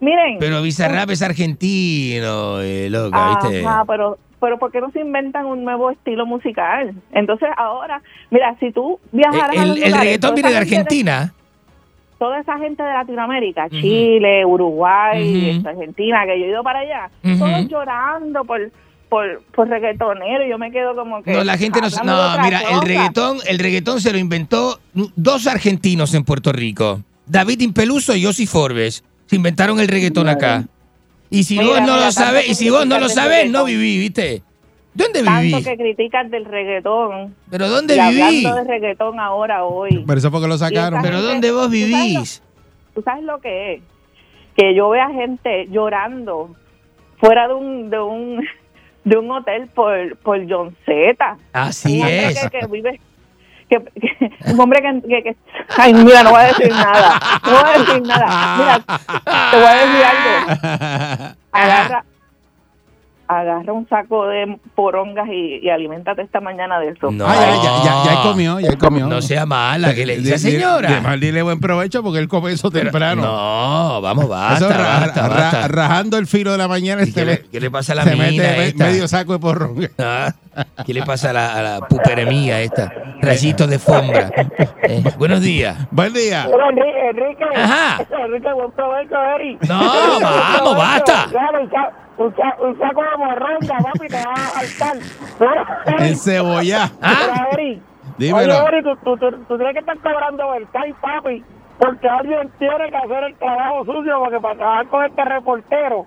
Miren. Pero Bizarrap es argentino, eh, loca, ¿viste? Ajá, pero pero ¿por qué no se inventan un nuevo estilo musical? Entonces ahora, mira, si tú viajaras a El, los el lugares, reggaetón viene de Argentina. Toda esa gente de Latinoamérica, Chile, Uruguay, Argentina, que yo he ido para allá, todos llorando por, por, por reggaetonero, yo me quedo como que... No, la gente no... No, mira, el reggaetón, el reggaetón se lo inventó dos argentinos en Puerto Rico. David Impeluso y Yossi Forbes. Se inventaron el reggaetón acá. Y si Mira, vos no mira, lo que y si vos no lo sabés, no viví, ¿viste? ¿Dónde Tanto viví? que criticas del reggaetón. ¿Pero dónde y viví? hablando de reggaetón ahora, hoy. Pero eso fue que lo sacaron. ¿Pero gente- dónde vos ¿tú sabes vivís? lo- ¿Tú sabes lo que es? Que yo vea gente llorando fuera de un de un de un hotel por por John Z. Así un hombre es. Que, que vive que, que- un hombre que, que, que- ay mira no voy a decir nada no voy a decir nada mira te voy a decir algo agarra agarra un saco de porongas y, y aliméntate esta mañana de eso. No. Ah, ya, ya, ya, ya comió, ya comió. No sea mala, que le dice, Di- di- señora. di- mal dile buen provecho porque él come eso temprano. No, vamos, basta, Eso ra- basta, ra- basta. rajando el filo de la mañana. ¿Y qué le- qué le pasa a la se mina mete me- esta? medio saco de porrón. Ah, ¿Qué le pasa a la, a la puperemía esta? Rayitos de fombra. Eh, buenos días. Buen día. Pero Enrique, Enrique, Ajá. Enrique, buen provecho, Eri. No, vamos, basta. Un saco de morronga, papi, te va a saltar. En cebolla. pero, Eri, Dímelo. Oye, Eri, tú, tú, tú, tú tienes que estar cobrando el CAI, papi, porque alguien tiene que hacer el trabajo sucio, porque para trabajar con este reportero,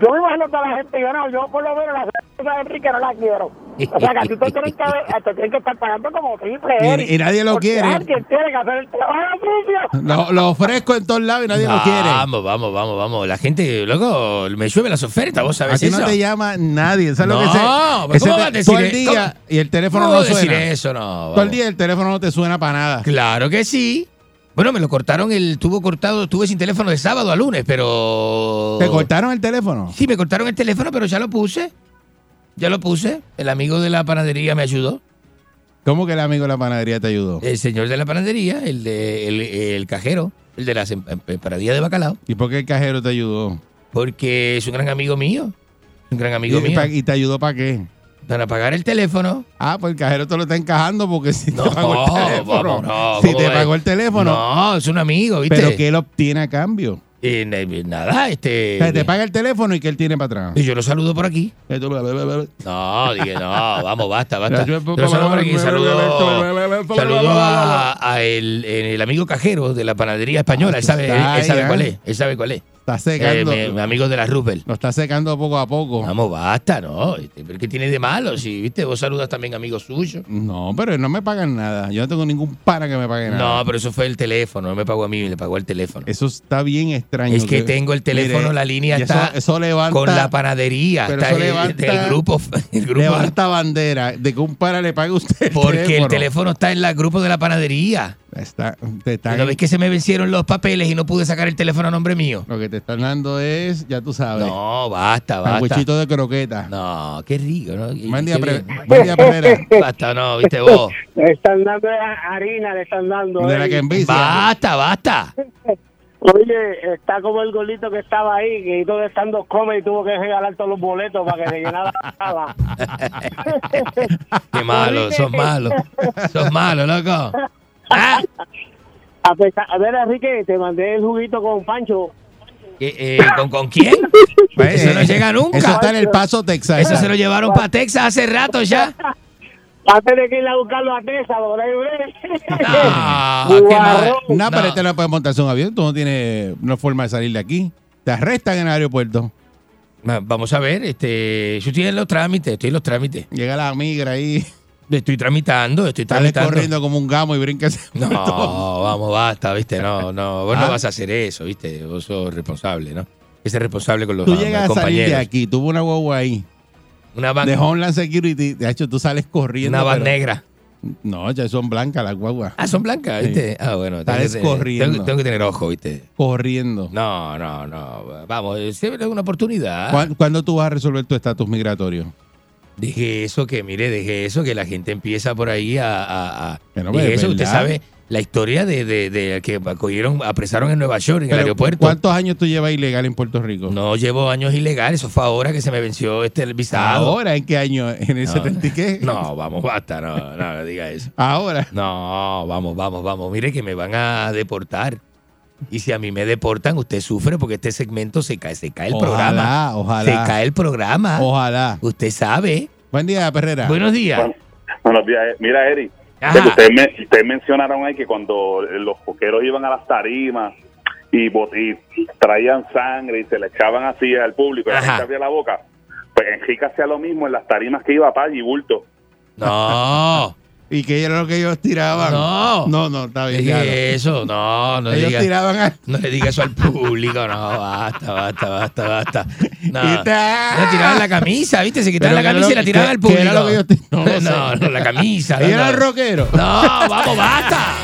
yo me imagino que la gente, yo no, yo por lo menos la cerveza de Enrique no la quiero. O sea, que a ti te tienen que, te tienen que estar pagando como triple, Y- nadie lo quiere. Alguien tiene que hacer el trabajo sucio. Lo, lo ofrezco en todos lados y nadie lo quiere. Vamos, vamos, vamos, vamos. La gente, luego, me llueve las ofertas, vos sabés Aquí eso. no te llama nadie. ¿Sabes lo No, que sé? Ese ¿cómo te- vas a decir todo el día y el teléfono ¿Cómo no vas a decir suena. eso? No, Todo el vamos. día el teléfono no te suena para nada. Claro que sí. Bueno, me lo cortaron, el tuvo cortado, tuve sin teléfono de sábado a lunes, pero... ¿Te cortaron el teléfono? Sí, me cortaron el teléfono, pero ya lo puse. Ya lo puse. El amigo de la panadería me ayudó. ¿Cómo que el amigo de la panadería te ayudó? El señor de la panadería, el de el, el cajero, el de las em- em- empanadillas de bacalao. ¿Y por qué el cajero te ayudó? Porque es un gran amigo mío. Un gran amigo ¿Y, mío. pa- y te ayudó para qué? Para pagar el teléfono. Ah, pues el cajero te lo está encajando porque si No, te pagó el teléfono. vamos, no, si ¿cómo te pagó el teléfono. No, es un amigo, ¿viste? Pero que él obtiene a cambio. Eh, na- nada, este... O sea, te paga el teléfono y que él tiene para atrás. Y yo lo saludo por aquí. Lo- No, dije, no, vamos, basta, basta. Yo- lo saludo por aquí, saludo, saludo a, a el, el amigo cajero de la panadería española. Él sabe, él, sabe ahí, cuál ¿eh? es, él sabe cuál es. Está Eh, secando. mi, mi amigo de la Rupel. Lo está secando poco a poco. Vamos, basta, ¿no? Este, ¿Pero qué tiene de malo? Si, viste, vos saludas también amigos suyos. No, pero no me pagan nada. Yo no tengo ningún para que me pague nada. No, pero eso fue el teléfono, no me pagó a mí, le pagó el teléfono. Eso está bien extraño. Es que tengo el teléfono, Mire, la línea eso- está eso levanta- con la panadería, pero está eso el, levanta- el grupo, el grupo Levanta bandera de que un para le pague a usted. el porque el teléfono está en el grupo de la panadería. Está, te están- ¿No ves que se me vencieron los papeles y no pude sacar el teléfono a nombre mío? Lo que te están dando es, ya tú sabes. No, basta, basta. Sandwichito de croqueta. No, qué rico, ¿no? Buen día, Pre- buen día. Basta, no, viste vos. Le están dando harina, le están dando. De la Eri. que envicia. Basta, basta. Oye, está como el golito que estaba ahí, que hizo de estando come y tuvo que regalar todos los boletos para que se llenara la sala. Qué malo, sos malo. Sos malo, loco. Ah, A, pesar, a ver, Enrique, te mandé el juguito con Pancho. eh, eh, ¿con, ¿Con quién? Eso no llega nunca. Eso está en el Paso, Texas. Eso se lo llevaron para Texas hace rato ya. Va a tener que ir a buscarlo a ahí, Ah, qué mal. No, pero No. este no puede montarse un avión. Tú no tienes no forma de salir de aquí. Te arrestan en el aeropuerto. Va- Vamos a ver, este, yo estoy en los trámites, estoy en los trámites. Llega la migra ahí. Estoy tramitando, estoy Sales tramitando. corriendo como un gamo y brincas. No, vamos, basta, viste, no, no, vos Ah. no vas a hacer eso, viste, vos sos responsable, ¿no? Ese responsable con los Tú ah, llegas a salir compañeros. de aquí. Tuvo una guagua ahí. Una van, De Homeland Security. De hecho, tú sales corriendo. una van negra. No, ya son blancas las guaguas. Ah, son blancas, ¿viste? Ah, bueno. tengo Sales que corriendo. Tengo, tengo que tener ojo, ¿viste? Corriendo. No, no, no. Vamos, siempre es una oportunidad. ¿Cuándo, cuándo tú vas a resolver tu estatus migratorio? Deje eso, que mire, deje eso, que la gente empieza por ahí a... a, a- Que no, deje pero es eso, usted sabe la historia de, de, de que cogieron, apresaron en Nueva York, en el aeropuerto. ¿Cuántos años tú llevas ilegal en Puerto Rico? No llevo años ilegales, eso fue ahora que se me venció este el visado. ¿Ahora? ¿En qué año? ¿En el No. 70 y qué? No, vamos, basta, no, no diga eso. Ahora. No, vamos, vamos, vamos. Mire que me van a deportar. Y si a mí me deportan, usted sufre porque este segmento se cae, se cae el Ojalá, programa. ojalá. Se cae el programa. Ojalá. Usted sabe. Buen día, Perrera. Buenos días. Buenos días. eh. Mira, Eri, Ajá. ustedes, me- ustedes mencionaron ahí que cuando los coqueros iban a las tarimas y, y traían sangre y se le echaban así al público y la gente abría la boca, pues Enrique hacía lo mismo en las tarimas que iba a Paz y Bulto. No. ¿Y qué era lo que ellos tiraban? No. No, no, está bien. No. eso, no, no ellos diga, tiraban a... no le diga eso al público, no, basta, basta, basta, basta. No. Le tiraban la camisa, ¿viste? Se quitaban Pero la ¿qué camisa y la tiraban al qué público. era lo que ellos ti- no sé. no, no, la camisa. Ellos no, eran no. rockeros. No, vamos, basta.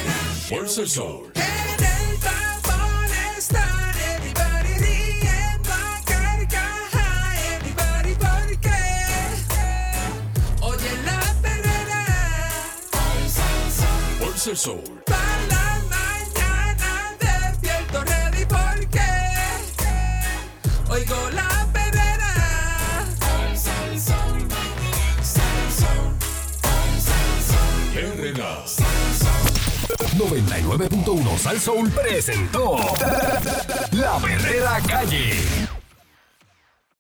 El Sol. la mañana despierto ready porque oigo la perrera. Sal, sol, sal, sol, Herrera. 99.1 Sal Soul presentó La Verdadera Calle.